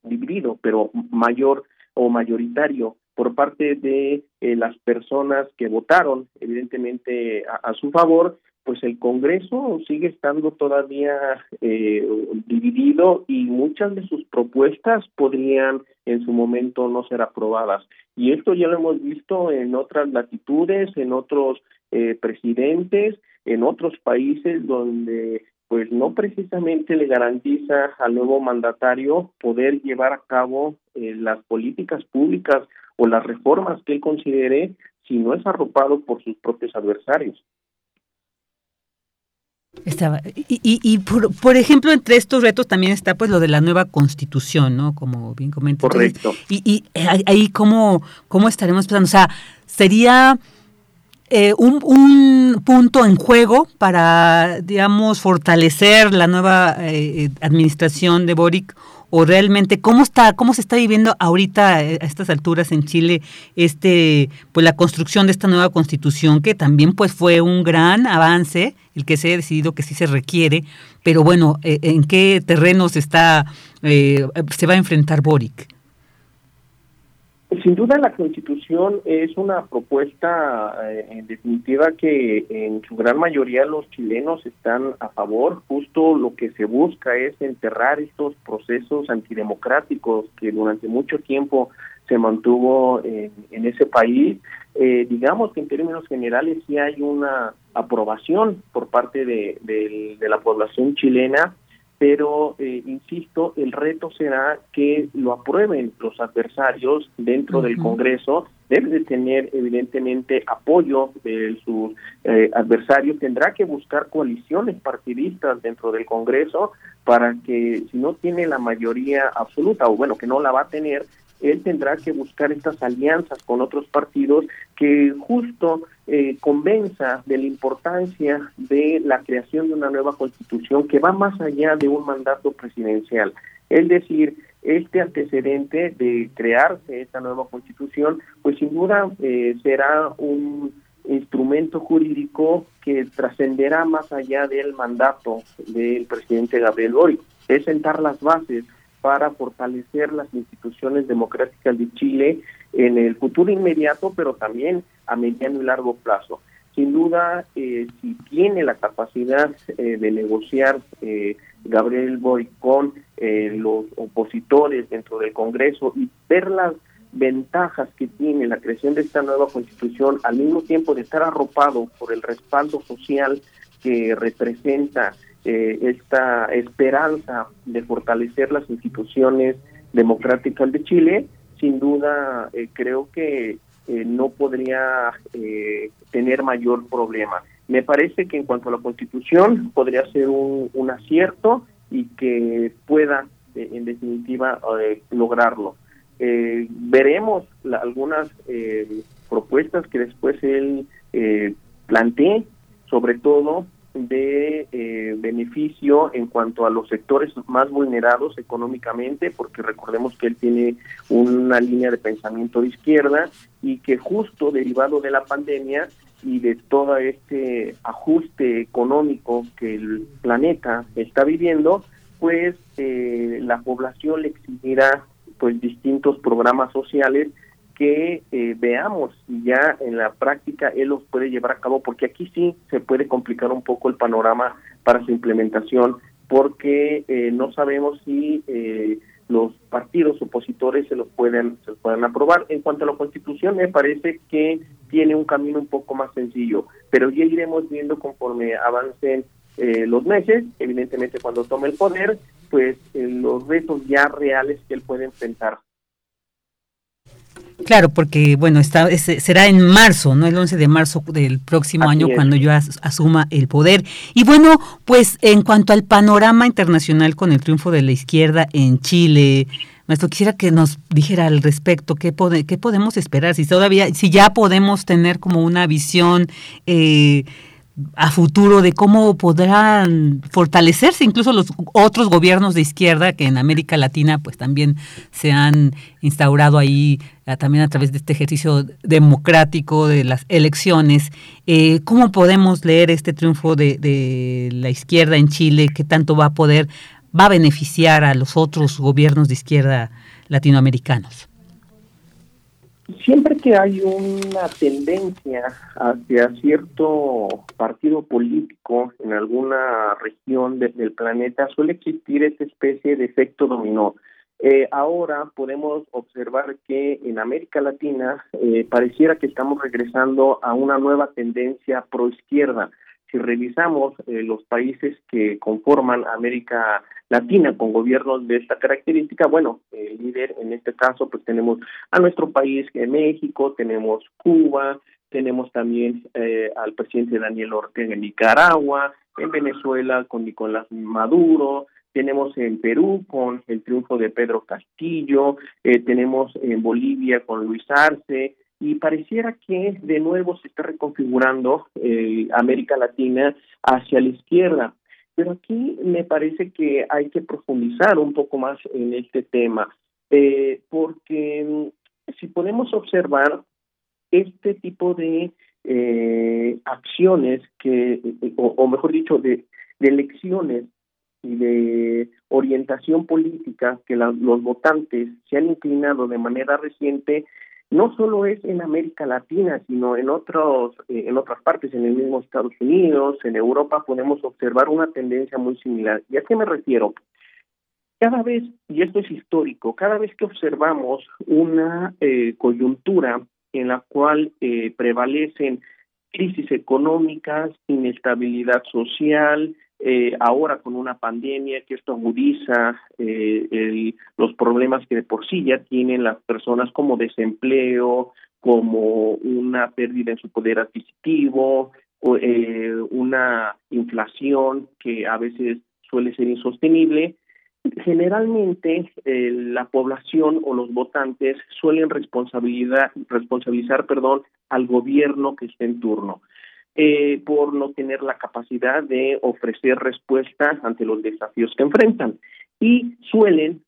dividido, pero mayor o mayoritario por parte de las personas que votaron, evidentemente, a su favor, pues el Congreso sigue estando todavía eh, dividido y muchas de sus propuestas podrían en su momento no ser aprobadas. Y esto ya lo hemos visto en otras latitudes, en otros eh, presidentes, en otros países donde pues no precisamente le garantiza al nuevo mandatario poder llevar a cabo eh, las políticas públicas o las reformas que él considere si no es arropado por sus propios adversarios. Estaba, y, y, por, por, ejemplo, entre estos retos también está pues lo de la nueva constitución, ¿no? Como bien comenté. Correcto. Y, y ahí cómo, cómo estaremos pensando, o sea, sería eh, un, un, punto en juego para, digamos, fortalecer la nueva eh, administración de Boric o realmente cómo está cómo se está viviendo ahorita a estas alturas en Chile este pues la construcción de esta nueva constitución que también pues fue un gran avance el que se ha decidido que sí se requiere pero bueno eh, en qué terrenos está eh, se va a enfrentar Boric sin duda la constitución es una propuesta eh, en definitiva que en su gran mayoría los chilenos están a favor. Justo lo que se busca es enterrar estos procesos antidemocráticos que durante mucho tiempo se mantuvo en, ese país. Eh, digamos que en términos generales sí hay una aprobación por parte de, de la población chilena pero eh, insisto, el reto será que lo aprueben los adversarios dentro del Congreso. Debe de tener evidentemente apoyo de sus eh, adversarios, tendrá que buscar coaliciones partidistas dentro del Congreso para que si no tiene la mayoría absoluta, o bueno, que no la va a tener, él tendrá que buscar estas alianzas con otros partidos que justo eh, convenza de la importancia de la creación de una nueva constitución que va más allá de un mandato presidencial. Es decir, este antecedente de crearse esta nueva constitución, pues sin duda eh, será un instrumento jurídico que trascenderá más allá del mandato del presidente Gabriel Boric. Es sentar las bases para fortalecer las instituciones democráticas de Chile en el futuro inmediato, pero también a mediano y largo plazo. Sin duda, eh, si tiene la capacidad eh, de negociar eh, Gabriel Boy con los opositores dentro del Congreso y ver las ventajas que tiene la creación de esta nueva constitución, al mismo tiempo de estar arropado por el respaldo social que representa esta esperanza de fortalecer las instituciones democráticas de Chile, sin duda creo que eh, no podría eh, tener mayor problema. Me parece que en cuanto a la Constitución podría ser un, acierto y que pueda, eh, en definitiva, lograrlo. veremos algunas propuestas que después él plantee, sobre todo de eh, beneficio en cuanto a los sectores más vulnerados económicamente, porque recordemos que él tiene una línea de pensamiento de izquierda y que justo derivado de la pandemia y de todo este ajuste económico que el planeta está viviendo, pues eh, la población le exigirá pues distintos programas sociales que eh, veamos si ya en la práctica él los puede llevar a cabo, porque aquí sí se puede complicar un poco el panorama para su implementación, porque eh, no sabemos si eh, los partidos opositores se los pueden se los pueden aprobar. En cuanto a la Constitución, me parece que tiene un camino un poco más sencillo, pero ya iremos viendo conforme avancen los meses, evidentemente cuando tome el poder, pues los retos ya reales que él puede enfrentar. Claro, porque bueno, está, será en marzo, ¿no? El 11 de marzo del próximo año cuando yo asuma el poder. Y bueno, pues en cuanto al panorama internacional con el triunfo de la izquierda en Chile, maestro, quisiera que nos dijera al respecto qué, qué podemos esperar, si todavía, si ya podemos tener como una visión eh, a futuro de cómo podrán fortalecerse incluso los otros gobiernos de izquierda que en América Latina pues también se han instaurado ahí también a través de este ejercicio democrático de las elecciones. Eh, ¿Cómo podemos leer este triunfo de, de la izquierda en Chile? ¿Qué tanto va a poder, va a beneficiar a los otros gobiernos de izquierda latinoamericanos? Siempre que hay una tendencia hacia cierto partido político en alguna región del planeta, suele existir esta especie de efecto dominó. Eh, ahora podemos observar que en América Latina eh, pareciera que estamos regresando a una nueva tendencia pro izquierda. Si revisamos eh, los países que conforman América latina con gobiernos de esta característica, bueno, el líder en este caso pues tenemos a nuestro país, que México, tenemos Cuba, tenemos también eh, al presidente Daniel Ortega en Nicaragua, en Venezuela con Nicolás Maduro, tenemos en Perú con el triunfo de Pedro Castillo, eh, tenemos en Bolivia con Luis Arce, y pareciera que de nuevo se está reconfigurando eh, América Latina hacia la izquierda. Pero aquí me parece que hay que profundizar un poco más en este tema, eh, porque mm, si podemos observar este tipo de eh, acciones que, o, mejor dicho, de, elecciones y de orientación política que los votantes se han inclinado de manera reciente no solo es en América Latina, sino en otros eh, en otras partes, en el mismo Estados Unidos, en Europa podemos observar una tendencia muy similar. ¿Y a qué me refiero? Cada vez, y esto es histórico, cada vez que observamos una eh, coyuntura en la cual eh, prevalecen crisis económicas, inestabilidad social, eh, ahora con una pandemia que esto agudiza eh, los problemas que de por sí ya tienen las personas como desempleo, como una pérdida en su poder adquisitivo, eh, una inflación que a veces suele ser insostenible. Generalmente la población o los votantes suelen responsabilidad, responsabilizar perdón, al gobierno que esté en turno eh, por no tener la capacidad de ofrecer respuestas ante los desafíos que enfrentan. Y suelen,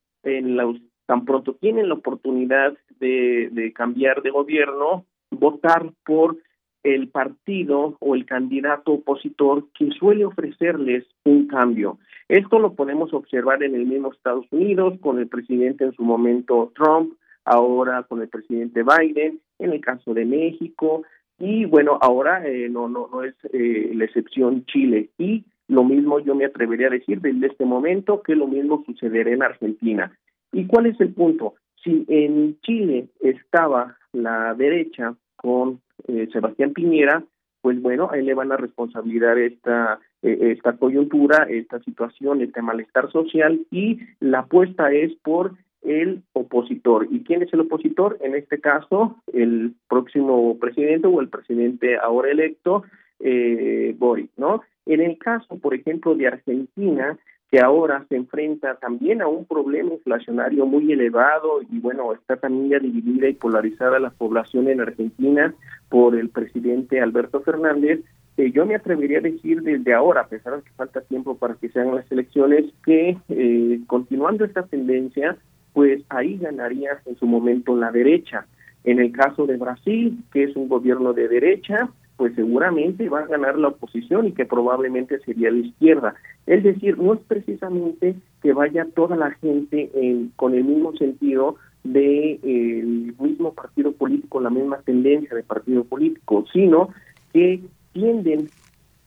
tan pronto tienen la oportunidad de, de cambiar de gobierno, votar por el partido o el candidato opositor que suele ofrecerles un cambio. Esto lo podemos observar en el mismo Estados Unidos con el presidente en su momento Trump, ahora con el presidente Biden, en el caso de México, y bueno, ahora eh, no, no, no es eh, la excepción Chile. Y lo mismo yo me atrevería a decir desde este momento que lo mismo sucederá en Argentina. ¿Y cuál es el punto? Si en Chile estaba la derecha con eh, Sebastián Piñera, pues bueno, ahí le van a responsabilizar esta, esta coyuntura, esta situación, este malestar social y la apuesta es por el opositor. ¿Y quién es el opositor? En este caso, el próximo presidente o el presidente ahora electo, eh, Boric, ¿no? En el caso, por ejemplo, de Argentina, que ahora se enfrenta también a un problema inflacionario muy elevado y bueno, está también ya dividida y polarizada la población en Argentina por el presidente Alberto Fernández, eh, yo me atrevería a decir desde ahora, a pesar de que falta tiempo para que sean las elecciones, que eh, continuando esta tendencia, pues ahí ganaría en su momento la derecha. En el caso de Brasil, que es un gobierno de derecha, pues seguramente va a ganar la oposición y que probablemente sería la izquierda. Es decir, no es precisamente que vaya toda la gente con el mismo sentido del de, mismo partido político, la misma tendencia de partido político, sino que tienden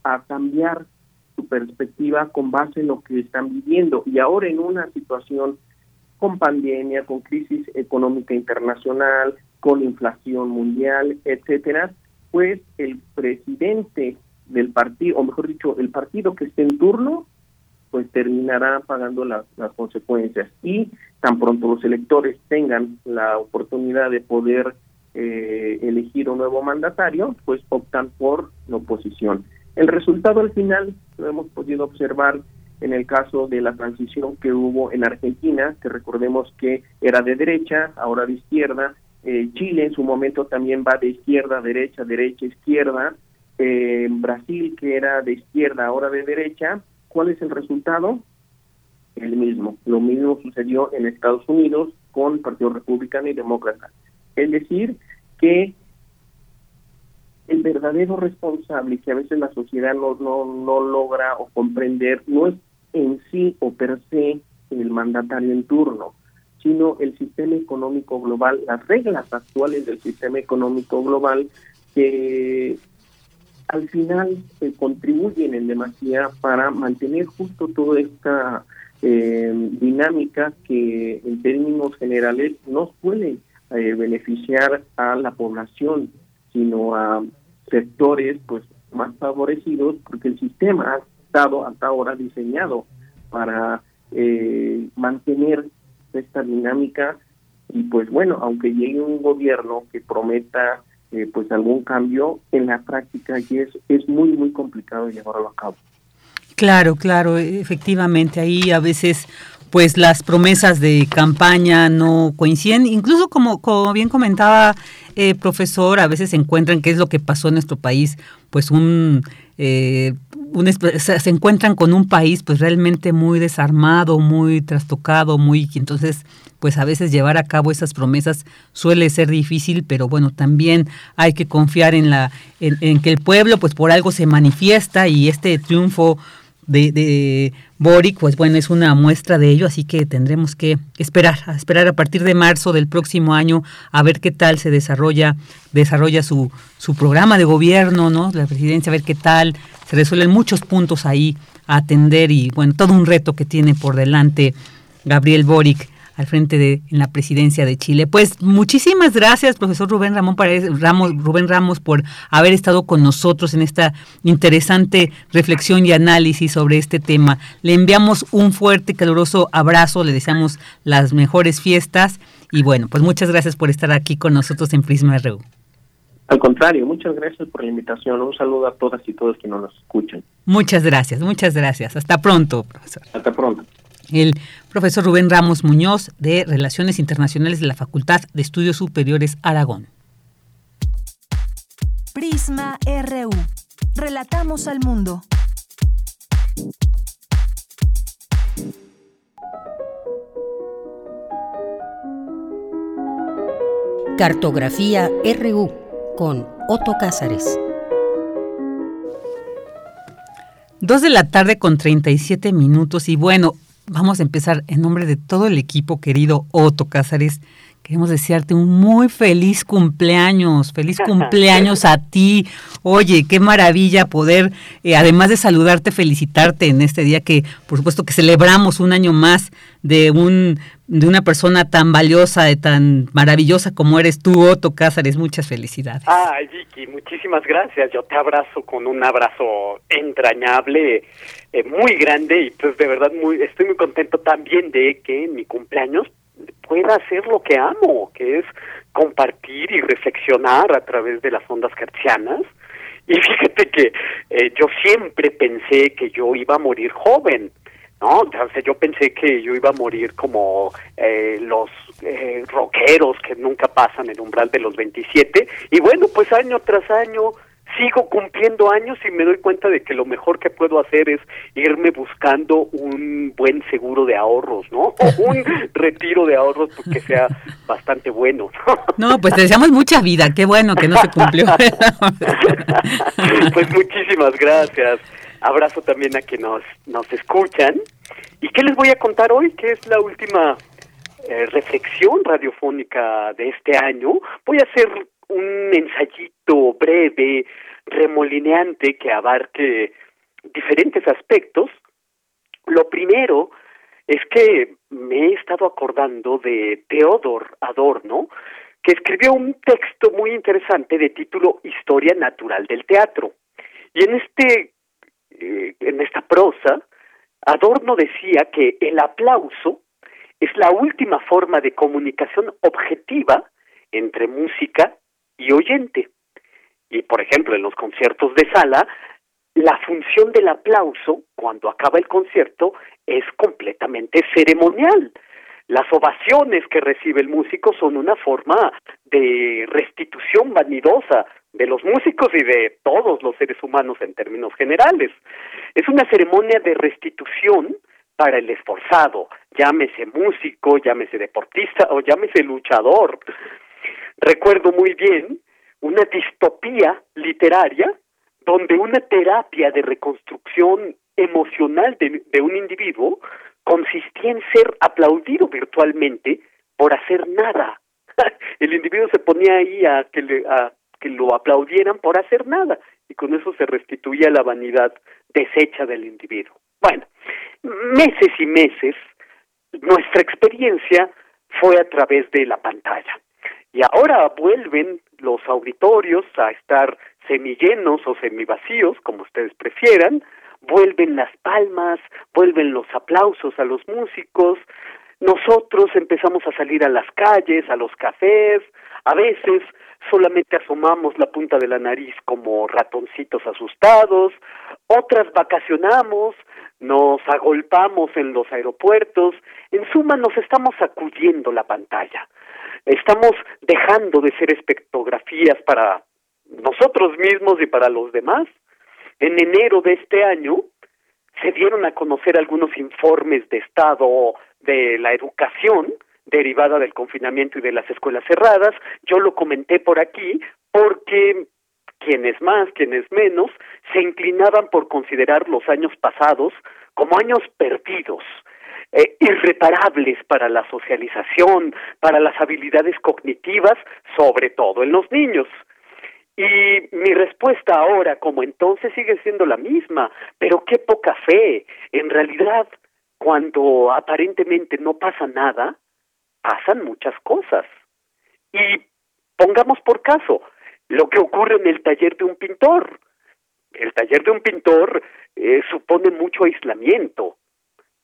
a cambiar su perspectiva con base en lo que están viviendo. Y ahora en una situación con pandemia, con crisis económica internacional, con inflación mundial, etcétera, pues el presidente del partido, o mejor dicho, el partido que esté en turno, pues terminará pagando las, consecuencias. Y tan pronto los electores tengan la oportunidad de poder eh, elegir un nuevo mandatario, pues optan por la oposición. El resultado al final lo hemos podido observar en el caso de la transición que hubo en Argentina, que recordemos que era de derecha, ahora de izquierda, eh, Chile en su momento también va de izquierda, derecha, derecha, izquierda, eh, Brasil que era de izquierda, ahora de derecha, ¿cuál es el resultado? El mismo. Lo mismo sucedió en Estados Unidos con Partido Republicano y Demócrata. Es decir, que el verdadero responsable que a veces la sociedad no, no, no logra o comprender no es en sí o per se el mandatario en turno, sino el sistema económico global, las reglas actuales del sistema económico global que al final eh, contribuyen en demasía para mantener justo toda esta eh, dinámica que en términos generales no suele eh, beneficiar a la población, sino a sectores pues más favorecidos porque el sistema estado hasta ahora diseñado para eh, mantener esta dinámica y pues bueno, aunque llegue un gobierno que prometa eh, pues algún cambio, en la práctica y es, es muy muy complicado llevarlo a cabo. Claro, claro, efectivamente, ahí a veces pues las promesas de campaña no coinciden. Incluso como, como bien comentaba eh, profesor, a veces se encuentran, qué es lo que pasó en nuestro país, pues un, eh, se encuentran con un país pues realmente muy desarmado, muy trastocado, muy entonces pues a veces llevar a cabo esas promesas suele ser difícil, pero bueno, también hay que confiar en la en que el pueblo pues por algo se manifiesta y este triunfo de, de Boric, pues bueno, es una muestra de ello, así que tendremos que esperar, a esperar a partir de marzo del próximo año a ver qué tal se desarrolla, desarrolla su, su programa de gobierno, ¿no? La presidencia, a ver qué tal, se resuelven muchos puntos ahí a atender y bueno, todo un reto que tiene por delante Gabriel Boric al frente de en la presidencia de Chile. Pues muchísimas gracias, profesor Rubén Ramón Ramos, Rubén Ramos, por haber estado con nosotros en esta interesante reflexión y análisis sobre este tema. Le enviamos un fuerte, caluroso abrazo, le deseamos las mejores fiestas y bueno, pues muchas gracias por estar aquí con nosotros en Prisma RU. Al contrario, muchas gracias por la invitación. Un saludo a todas y todos que nos escuchan. Muchas gracias, muchas gracias. Hasta pronto, profesor. Hasta pronto el profesor Rubén Ramos Muñoz de Relaciones Internacionales de la Facultad de Estudios Superiores Aragón. Prisma RU. Relatamos al mundo. Cartografía RU con Otto Cázares. Dos de la tarde con 37 minutos y bueno, vamos a empezar en nombre de todo el equipo querido Otto Cázares, Queremos desearte un muy feliz cumpleaños, feliz cumpleaños a ti. Oye, qué maravilla poder, eh, además de saludarte, felicitarte en este día que, por supuesto, que celebramos un año más de un de una persona tan valiosa y tan maravillosa como eres tú, Otto Cázares. Muchas felicidades. Ay, Vicky, muchísimas gracias. Yo te abrazo con un abrazo entrañable, eh, muy grande y pues de verdad muy estoy muy contento también de que en mi cumpleaños pueda hacer lo que amo, que es compartir y reflexionar a través de las ondas hertzianas. Y fíjate que eh, yo siempre pensé que yo iba a morir joven, ¿no? O yo pensé que yo iba a morir como eh, los eh, rockeros que nunca pasan el umbral de los 27. Y bueno, pues año tras año sigo cumpliendo años y me doy cuenta de que lo mejor que puedo hacer es irme buscando un buen seguro de ahorros, ¿no? O un retiro de ahorros que sea bastante bueno. No, pues te deseamos mucha vida, qué bueno que no se cumplió. pues muchísimas gracias. Abrazo también a que nos, nos escuchan. ¿Y qué les voy a contar hoy? Que es la última eh, reflexión radiofónica de este año. Voy a hacer un ensayito breve, remolineante, que abarque diferentes aspectos. Lo primero es que me he estado acordando de Theodor Adorno, que escribió un texto muy interesante de título Historia Natural del Teatro. Y en este eh, en esta prosa, Adorno decía que el aplauso es la última forma de comunicación objetiva entre música y oyente. Y por ejemplo, en los conciertos de sala, la función del aplauso, cuando acaba el concierto, es completamente ceremonial. Las ovaciones que recibe el músico son una forma de restitución vanidosa de los músicos y de todos los seres humanos en términos generales. Es una ceremonia de restitución para el esforzado, llámese músico, llámese deportista o llámese luchador. Recuerdo muy bien una distopía literaria donde una terapia de reconstrucción emocional de, de un individuo consistía en ser aplaudido virtualmente por hacer nada. El individuo se ponía ahí a que le, a que lo aplaudieran por hacer nada y con eso se restituía la vanidad deshecha del individuo. Bueno, meses y meses nuestra experiencia fue a través de la pantalla y ahora vuelven los auditorios a estar semillenos o semivacíos, como ustedes prefieran, vuelven las palmas, vuelven los aplausos a los músicos, nosotros empezamos a salir a las calles, a los cafés, a veces solamente asomamos la punta de la nariz como ratoncitos asustados, otras vacacionamos, nos agolpamos en los aeropuertos, en suma nos estamos sacudiendo la pantalla. Estamos dejando de ser espectrografías para nosotros mismos y para los demás. En enero de este año se dieron a conocer algunos informes de estado de la educación derivada del confinamiento y de las escuelas cerradas. Yo lo comenté por aquí porque quienes más, quienes menos, se inclinaban por considerar los años pasados como años perdidos, eh, irreparables para la socialización, para las habilidades cognitivas, sobre todo en los niños. Y mi respuesta ahora, como entonces, sigue siendo la misma, pero qué poca fe. En realidad, cuando aparentemente no pasa nada, pasan muchas cosas. Y pongamos por caso lo que ocurre en el taller de un pintor. El taller de un pintor eh, supone mucho aislamiento.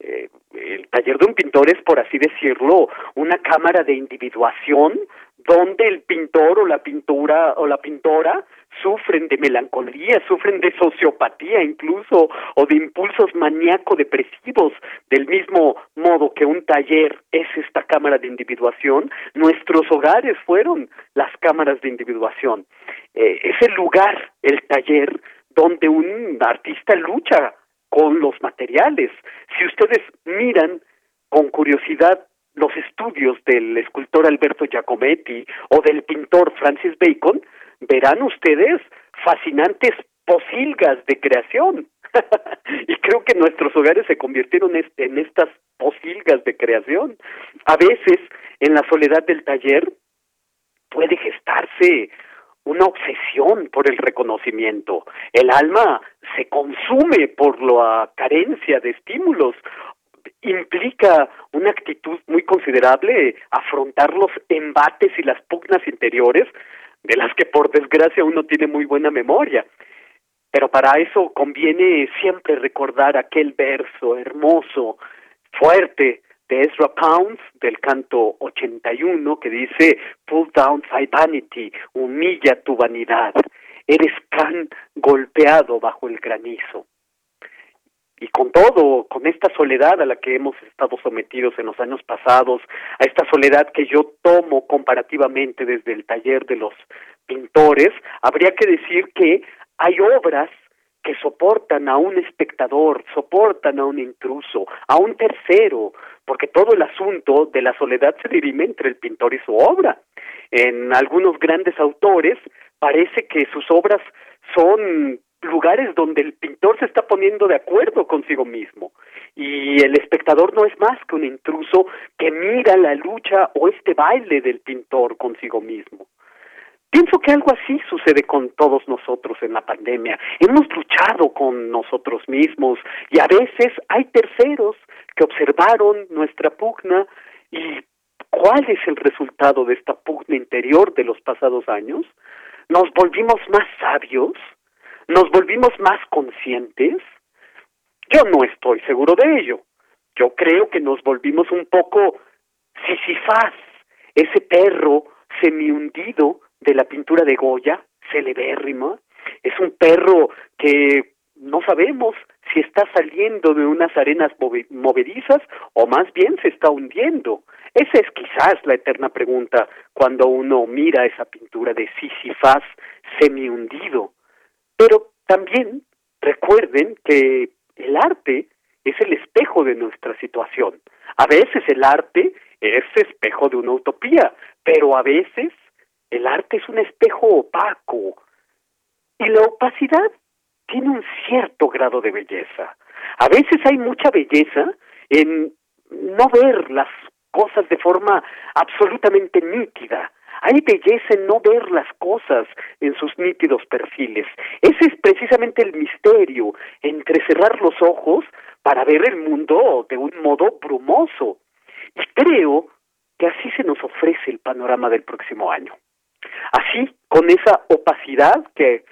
Eh, el taller de un pintor es, por así decirlo, una cámara de individuación donde el pintor o la pintura o la pintora sufren de melancolía, sufren de sociopatía incluso o de impulsos maníaco-depresivos, del mismo modo que un taller es esta cámara de individuación, nuestros hogares fueron las cámaras de individuación. Eh, es el lugar, el taller, donde un artista lucha con los materiales. Si ustedes miran con curiosidad los estudios del escultor Alberto Giacometti o del pintor Francis Bacon, verán ustedes fascinantes posilgas de creación. y creo que nuestros hogares se convirtieron en estas posilgas de creación. A veces en la soledad del taller puede gestarse una obsesión por el reconocimiento. El alma se consume por la carencia de estímulos. Implica una actitud muy considerable afrontar los embates y las pugnas interiores de las que por desgracia uno tiene muy buena memoria. Pero para eso conviene siempre recordar aquel verso hermoso, fuerte, de Ezra Pounds del canto 81 que dice Pull down thy vanity, humilla tu vanidad, eres can golpeado bajo el granizo. Y con todo, con esta soledad a la que hemos estado sometidos en los años pasados, a esta soledad que yo tomo comparativamente desde el taller de los pintores, habría que decir que hay obras que soportan a un espectador, soportan a un intruso, a un tercero, porque todo el asunto de la soledad se dirime entre el pintor y su obra. En algunos grandes autores parece que sus obras son lugares donde el pintor se está poniendo de acuerdo consigo mismo y el espectador no es más que un intruso que mira la lucha o este baile del pintor consigo mismo. Pienso que algo así sucede con todos nosotros en la pandemia. Hemos luchado con nosotros mismos y a veces hay terceros que observaron nuestra pugna y cuál es el resultado de esta pugna interior de los pasados años. Nos volvimos más sabios, nos volvimos más conscientes. Yo no estoy seguro de ello. Yo creo que nos volvimos un poco sisifaz, ese perro semi hundido de la pintura de Goya, celebérrima. Es un perro que no sabemos si está saliendo de unas arenas movedizas o más bien se está hundiendo. Esa es quizás la eterna pregunta cuando uno mira esa pintura de Sisyphus semi hundido. Pero también recuerden que el arte es el espejo de nuestra situación. A veces el arte es espejo de una utopía, pero a veces el arte es un espejo opaco y la opacidad tiene un cierto grado de belleza. A veces hay mucha belleza en no ver las cosas de forma absolutamente nítida. Hay belleza en no ver las cosas en sus nítidos perfiles. Ese es precisamente el misterio, entre cerrar los ojos para ver el mundo de un modo brumoso. Y creo que así se nos ofrece el panorama del próximo año. Así, con esa opacidad que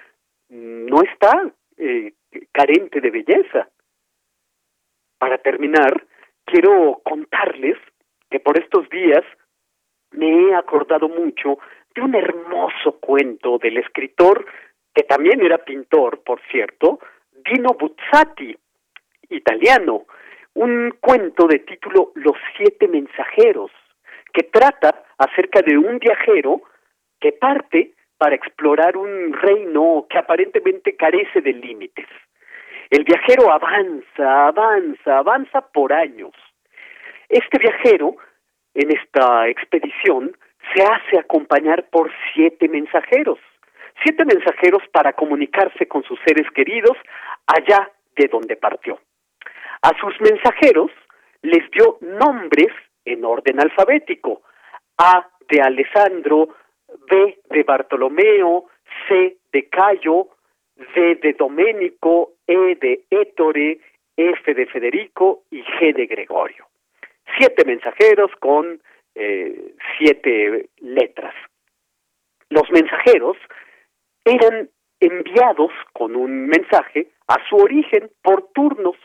no está eh, carente de belleza. Para terminar, quiero contarles que por estos días me he acordado mucho de un hermoso cuento del escritor, que también era pintor, por cierto, Dino Buzzati, italiano, un cuento de título Los siete mensajeros, que trata acerca de un viajero que parte para explorar un reino que aparentemente carece de límites. El viajero avanza, avanza, avanza por años. Este viajero, en esta expedición, se hace acompañar por siete mensajeros, siete mensajeros para comunicarse con sus seres queridos allá de donde partió. A sus mensajeros les dio nombres en orden alfabético. A de Alessandro, B de Bartolomeo, C de Cayo, D de Domenico, E de Ettore, F de Federico y G de Gregorio. Siete mensajeros con eh, siete letras. Los mensajeros eran enviados con un mensaje a su origen por turnos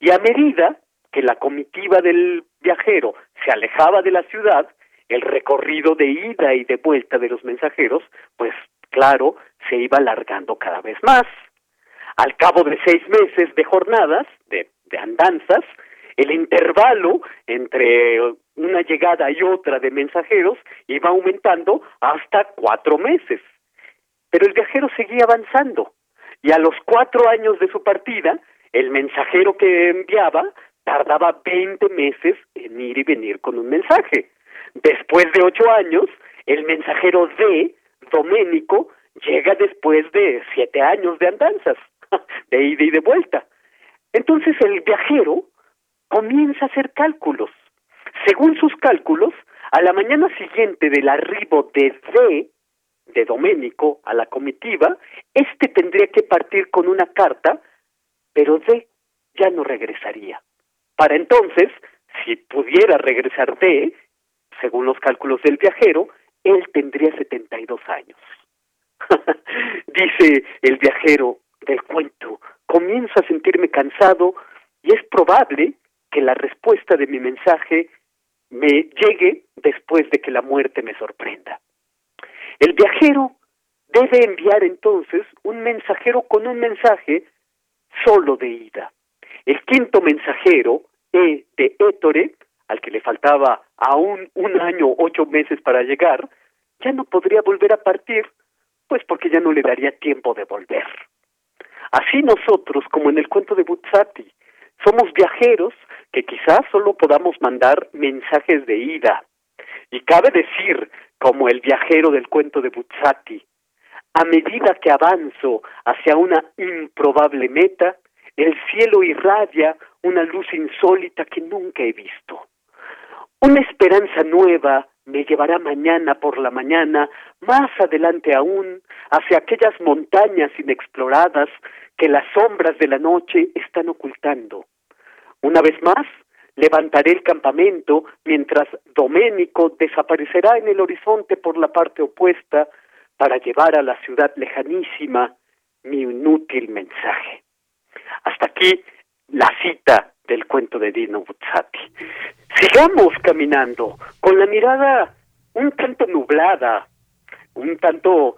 y a medida que la comitiva del viajero se alejaba de la ciudad, el recorrido de ida y de vuelta de los mensajeros, pues claro, se iba alargando cada vez más. Al cabo de seis meses de jornadas, de, de andanzas, el intervalo entre una llegada y otra de mensajeros iba aumentando hasta cuatro meses. Pero el viajero seguía avanzando y a los cuatro años de su partida, el mensajero que enviaba tardaba veinte meses en ir y venir con un mensaje. Después de ocho años, el mensajero de Doménico llega después de siete años de andanzas, de ida y de vuelta. Entonces el viajero comienza a hacer cálculos. Según sus cálculos, A la mañana siguiente del arribo de D, de Doménico, a la comitiva, este tendría que partir con una carta, pero D ya no regresaría. Para entonces, si pudiera regresar D, según los cálculos del viajero, él tendría 72 años. Dice el viajero del cuento, comienzo a sentirme cansado y es probable que la respuesta de mi mensaje me llegue después de que la muerte me sorprenda. El viajero debe enviar entonces un mensajero con un mensaje solo de ida. El quinto mensajero, E de Étore, al que le faltaba aún un año, ocho meses para llegar, ya no podría volver a partir, pues porque ya no le daría tiempo de volver. Así nosotros, como en el cuento de Buzzati, somos viajeros que quizás solo podamos mandar mensajes de ida. Y cabe decir, como el viajero del cuento de Buzzati, a medida que avanzo hacia una improbable meta, el cielo irradia una luz insólita que nunca he visto. Una esperanza nueva me llevará mañana por la mañana, más adelante aún, hacia aquellas montañas inexploradas que las sombras de la noche están ocultando. Una vez más, levantaré el campamento mientras Doménico desaparecerá en el horizonte por la parte opuesta para llevar a la ciudad lejanísima mi inútil mensaje. Hasta aquí la cita del cuento de Dino Buzzati. Sigamos caminando con la mirada un tanto nublada, un tanto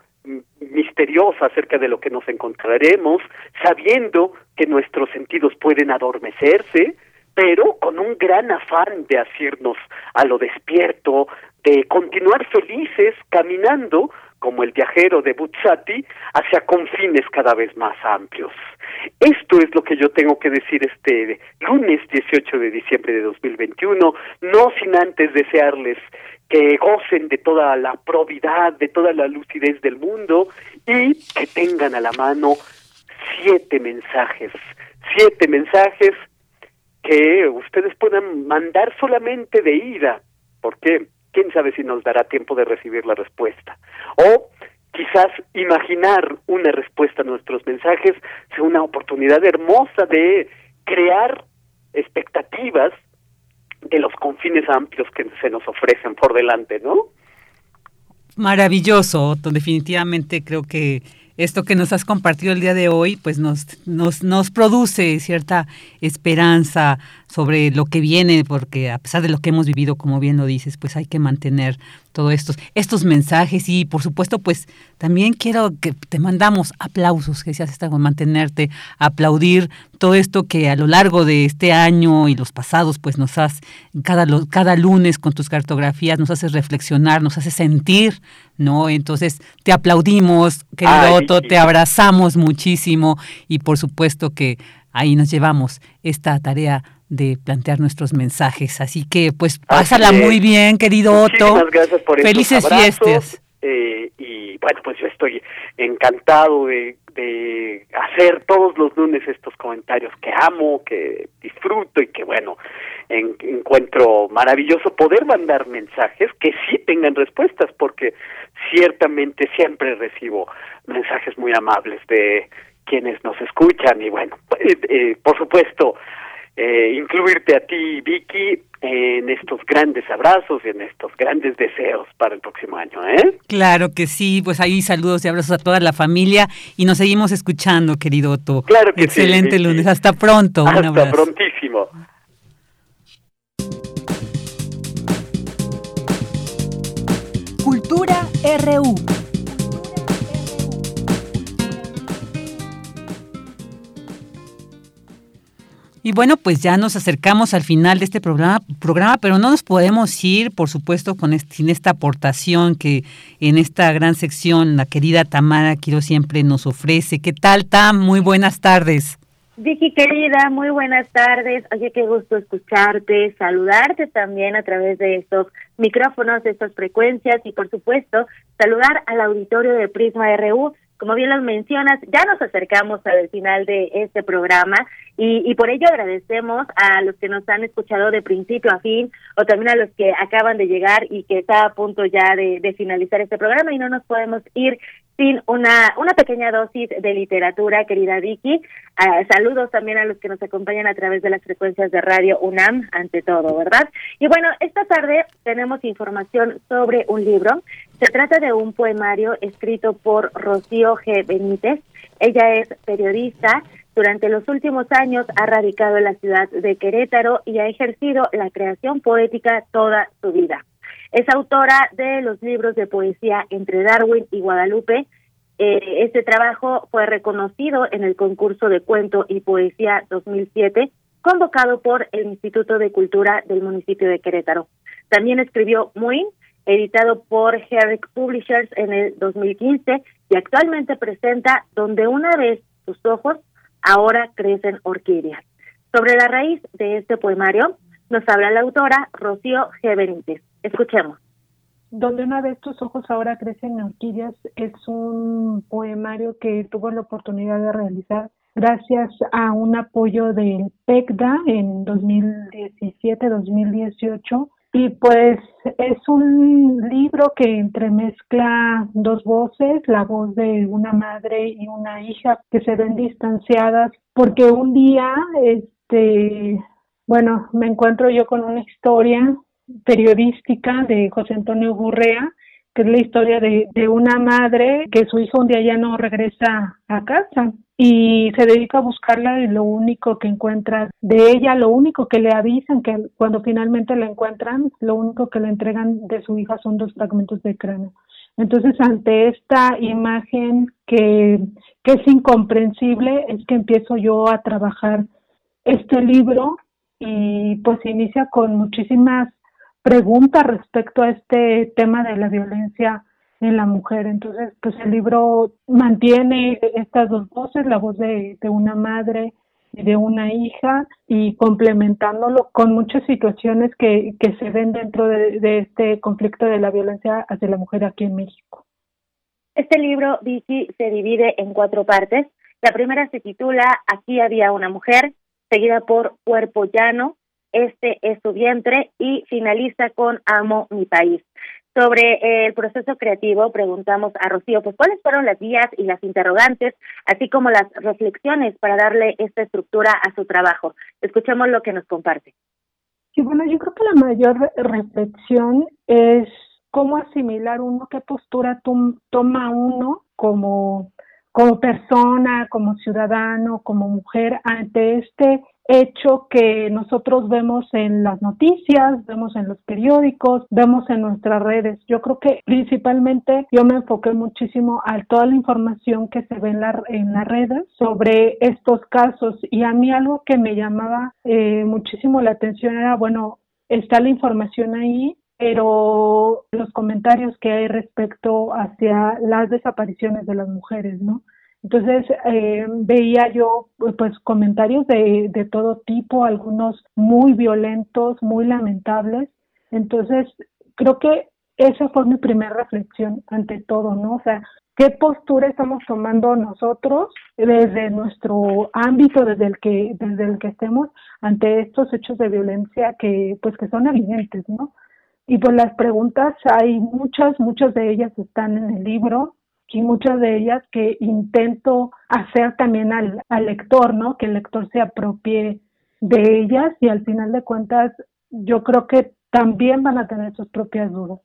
misteriosa acerca de lo que nos encontraremos, sabiendo que nuestros sentidos pueden adormecerse, pero con un gran afán de hacernos a lo despierto, de continuar felices caminando como el viajero de Buzzati hacia confines cada vez más amplios. Esto es lo que yo tengo que decir este lunes 18 de diciembre de 2021, no sin antes desearles que gocen de toda la probidad, de toda la lucidez del mundo y que tengan a la mano siete mensajes, siete mensajes que ustedes puedan mandar solamente de ida, porque quién sabe si nos dará tiempo de recibir la respuesta. O quizás imaginar una respuesta a nuestros mensajes sea una oportunidad hermosa de crear expectativas de los confines amplios que se nos ofrecen por delante, ¿no? Maravilloso, Definitivamente creo que esto que nos has compartido el día de hoy, pues nos, nos, nos produce cierta esperanza sobre lo que viene, porque a pesar de lo que hemos vivido, como bien lo dices, pues hay que mantener todos estos, estos mensajes. Y por supuesto pues también quiero que te mandamos aplausos, que seas con mantenerte, aplaudir todo esto que a lo largo de este año y los pasados pues nos has, cada, cada lunes con tus cartografías nos haces reflexionar, nos haces sentir, ¿no? Entonces te aplaudimos, querido Otto, te abrazamos muchísimo y por supuesto que ahí nos llevamos esta tarea de plantear nuestros mensajes. Así que, pues, pásala muy bien, querido Otto. Muchísimas gracias por Felices fiestas. Eh, y bueno, pues yo estoy encantado de, hacer todos los lunes estos comentarios que amo, que disfruto y que bueno, encuentro maravilloso poder mandar mensajes que sí tengan respuestas, porque ciertamente siempre recibo mensajes muy amables de quienes nos escuchan y bueno, eh, eh, por supuesto, eh, incluirte a ti, Vicky, en estos grandes abrazos y en estos grandes deseos para el próximo año, ¿eh? Claro que sí, pues ahí saludos y abrazos a toda la familia y nos seguimos escuchando, querido Otto. Claro que Excelente lunes, hasta pronto. Hasta prontísimo. Cultura RU. Y bueno, pues ya nos acercamos al final de este programa, programa pero no nos podemos ir, por supuesto, con sin esta aportación que en esta gran sección la querida Tamara Quiero siempre nos ofrece. ¿Qué tal, Tam? Muy buenas tardes. Vicky querida, muy buenas tardes. Oye, qué gusto escucharte, saludarte también a través de estos micrófonos, de estas frecuencias y por supuesto saludar al auditorio de Prisma RU como bien lo mencionas, ya nos acercamos al final de este programa y, por ello agradecemos a los que nos han escuchado de principio a fin o también a los que acaban de llegar y que está a punto ya de, finalizar este programa y no nos podemos ir sin una, una pequeña dosis de literatura, querida Vicky. Ah, saludos también a los que nos acompañan a través de las frecuencias de radio UNAM, ante todo, ¿verdad? Y bueno, esta tarde tenemos información sobre un libro. Se trata de un poemario escrito por Rocío G. Benítez. Ella es periodista, durante los últimos años ha radicado en la ciudad de Querétaro y ha ejercido la creación poética toda su vida. Es autora de los libros de poesía Entre Darwin y Guadalupe. Eh, este trabajo fue reconocido en el concurso de cuento y poesía 2007, convocado por el Instituto de Cultura del municipio de Querétaro. También escribió Muy, editado por Herrick Publishers en el 2015 y actualmente presenta Donde una vez tus ojos ahora crecen orquídeas. Sobre la raíz de este poemario nos habla la autora Rocío G. Benítez. Escuchemos. Donde una vez tus ojos ahora crecen orquídeas es un poemario que tuvo la oportunidad de realizar gracias a un apoyo del PECDA en 2017-2018 y pues es un libro que entremezcla dos voces, la voz de una madre y una hija que se ven distanciadas porque un día, este, bueno, me encuentro yo con una historia periodística de José Antonio Gurrea, que es la historia de, de una madre que su hijo un día ya no regresa a casa y se dedica a buscarla y lo único que encuentra de ella, lo único que le avisan que cuando finalmente la encuentran, lo único que le entregan de su hija son dos fragmentos de cráneo. Entonces, ante esta imagen que, que es incomprensible, es que empiezo yo a trabajar este libro y pues inicia con muchísimas preguntas respecto a este tema de la violencia en la mujer. Entonces, pues el libro mantiene estas dos voces, la voz de, una madre y de una hija, y complementándolo con muchas situaciones que, que se ven dentro de, este conflicto de la violencia hacia la mujer aquí en México. Este libro, Vicky, se divide en cuatro partes. La primera se titula Aquí había una mujer, seguida por Cuerpo Llano, Este es su vientre y finaliza con Amo mi país. Sobre eh, el proceso creativo, preguntamos a Rocío, pues cuáles fueron las vías y las interrogantes, así como las reflexiones para darle esta estructura a su trabajo. Escuchemos lo que nos comparte. Sí, bueno, yo creo que la mayor reflexión es cómo asimilar uno, qué postura toma uno como, como persona, como ciudadano, como mujer ante este hecho que nosotros vemos en las noticias, vemos en los periódicos, vemos en nuestras redes. Yo creo que principalmente yo me enfoqué muchísimo a toda la información que se ve en, la, en redes sobre estos casos y a mí algo que me llamaba eh, muchísimo la atención era, bueno, está la información ahí, pero los comentarios que hay respecto hacia las desapariciones de las mujeres, ¿no? Entonces eh, veía yo pues comentarios de, de todo tipo, algunos muy violentos, muy lamentables. Entonces creo que esa fue mi primera reflexión ante todo, ¿no? O sea, ¿qué postura estamos tomando nosotros desde nuestro ámbito, desde el que, desde el que estemos ante estos hechos de violencia que pues que son evidentes, ¿no? Y pues las preguntas hay muchas, muchas de ellas están en el libro, y muchas de ellas que intento hacer también al, lector, ¿no? Que el lector se apropie de ellas y al final de cuentas yo creo que también van a tener sus propias dudas.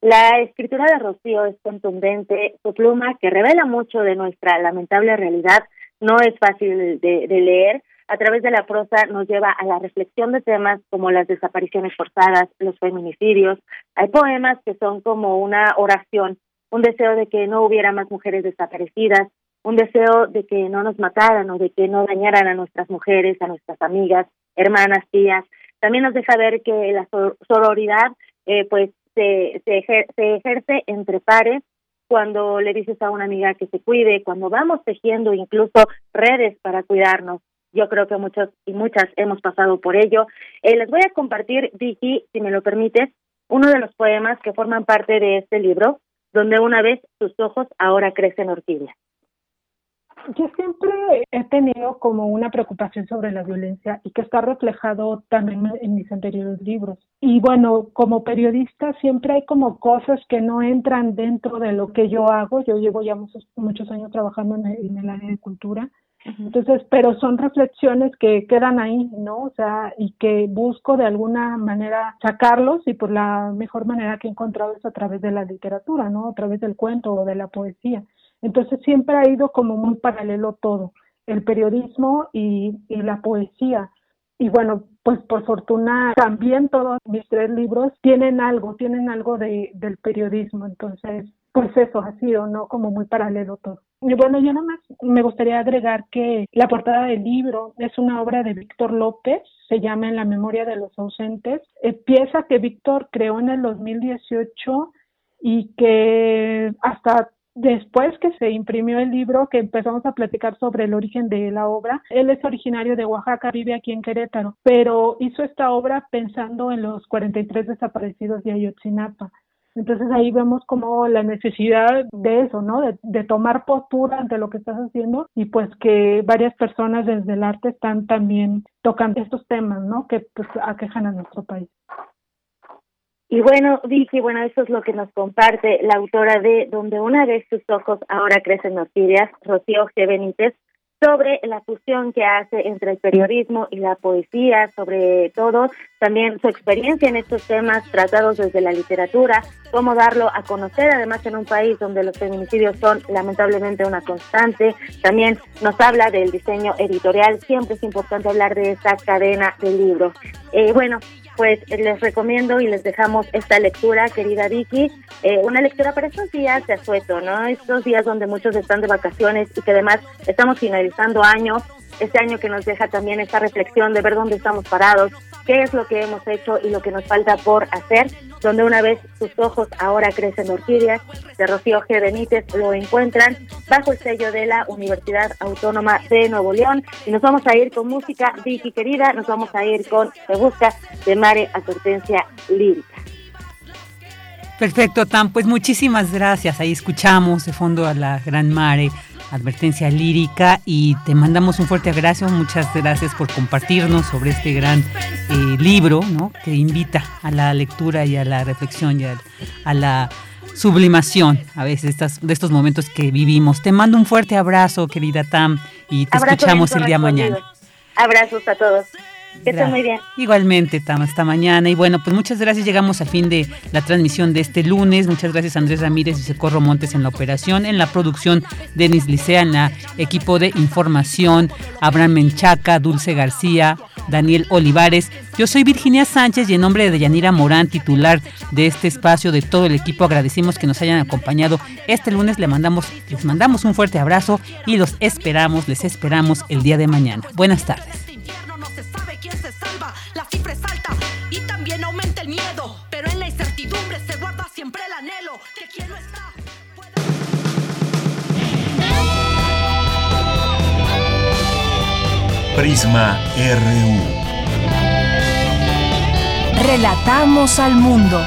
La escritura de Rocío es contundente, su pluma que revela mucho de nuestra lamentable realidad no es fácil de leer. A través de la prosa nos lleva a la reflexión de temas como las desapariciones forzadas, los feminicidios. Hay poemas que son como una oración un deseo de que no hubiera más mujeres desaparecidas, un deseo de que no nos mataran o de que no dañaran a nuestras mujeres, a nuestras amigas, hermanas, tías. También nos deja ver que la sororidad eh, pues se, se, se ejerce entre pares cuando le dices a una amiga que se cuide, cuando vamos tejiendo incluso redes para cuidarnos. Yo creo que muchos y muchas hemos pasado por ello. Eh, les voy a compartir, Vicky, si me lo permites, uno de los poemas que forman parte de este libro donde una vez tus ojos ahora crecen orquídeas. Yo siempre he tenido como una preocupación sobre la violencia y que está reflejado también en mis anteriores libros. Y bueno, como periodista siempre hay como cosas que no entran dentro de lo que yo hago. Yo llevo ya muchos, muchos años trabajando en el, en el área de cultura. Entonces, pero son reflexiones que quedan ahí, ¿no? O sea, y que busco de alguna manera sacarlos y por la mejor manera que he encontrado es a través de la literatura, ¿no? A través del cuento o de la poesía. Entonces siempre ha ido como muy paralelo todo, el periodismo y, y la poesía. Y bueno, pues por fortuna también todos mis tres libros tienen algo, tienen algo de, del periodismo. Entonces, pues eso ha sido, ¿no? Como muy paralelo todo. Y bueno, yo nada más me gustaría agregar que la portada del libro es una obra de Víctor López, se llama En la memoria de los ausentes, eh, pieza que Víctor creó en el 2018 y que hasta Después que se imprimió el libro, que empezamos a platicar sobre el origen de la obra, él es originario de Oaxaca, vive aquí en Querétaro, pero hizo esta obra pensando en los 43 desaparecidos de Ayotzinapa. Entonces ahí vemos como la necesidad de eso, ¿no? De, tomar postura ante lo que estás haciendo y pues que varias personas desde el arte están también tocando estos temas, ¿no? Que pues aquejan a nuestro país. Y bueno, Vicky, bueno, eso es lo que nos comparte la autora de Donde una vez tus ojos ahora crecen orquídeas, Rocío G. Benítez, sobre la fusión que hace entre el periodismo y la poesía, sobre todo también su experiencia en estos temas tratados desde la literatura, cómo darlo a conocer, además en un país donde los feminicidios son lamentablemente una constante. También nos habla del diseño editorial, siempre es importante hablar de esta cadena de libros. Eh, bueno, pues les recomiendo y les dejamos esta lectura, querida Vicky, eh, una lectura para estos días de asueto, ¿no? Estos días donde muchos están de vacaciones y que además estamos finalizando años este año que nos deja también esta reflexión de ver dónde estamos parados, qué es lo que hemos hecho y lo que nos falta por hacer, donde una vez sus ojos ahora crecen orquídeas, de Rocío G. Benítez lo encuentran bajo el sello de la Universidad Autónoma de Nuevo León. Y nos vamos a ir con música, Vicky querida, nos vamos a ir con Se Busca de Mare Advertencia Lírica. Perfecto, Tam. Pues muchísimas gracias. Ahí escuchamos de fondo a la gran Mare advertencia lírica y te mandamos un fuerte abrazo, muchas gracias por compartirnos sobre este gran eh, libro ¿no? que invita a la lectura y a la reflexión y a, la sublimación a veces de estos momentos que vivimos. Te mando un fuerte abrazo, querida Tam, y te escuchamos el día mañana. Abrazos a todos. Que muy bien. Igualmente, hasta mañana. Y bueno, pues muchas gracias. Llegamos al fin de la transmisión de este lunes. Muchas gracias Andrés Ramírez y Socorro Montes en la operación, en la producción, Denis Licea, en la equipo de información, Abraham Menchaca, Dulce García, Daniel Olivares. Yo soy Virginia Sánchez y en nombre de Yanira Morán, titular de este espacio, de todo el equipo, agradecemos que nos hayan acompañado este lunes. Le mandamos, les mandamos un fuerte abrazo y los esperamos, les esperamos el día de mañana. Buenas tardes el miedo. Pero en la incertidumbre se guarda siempre el anhelo que quien no está. Prisma RU. Relatamos al mundo.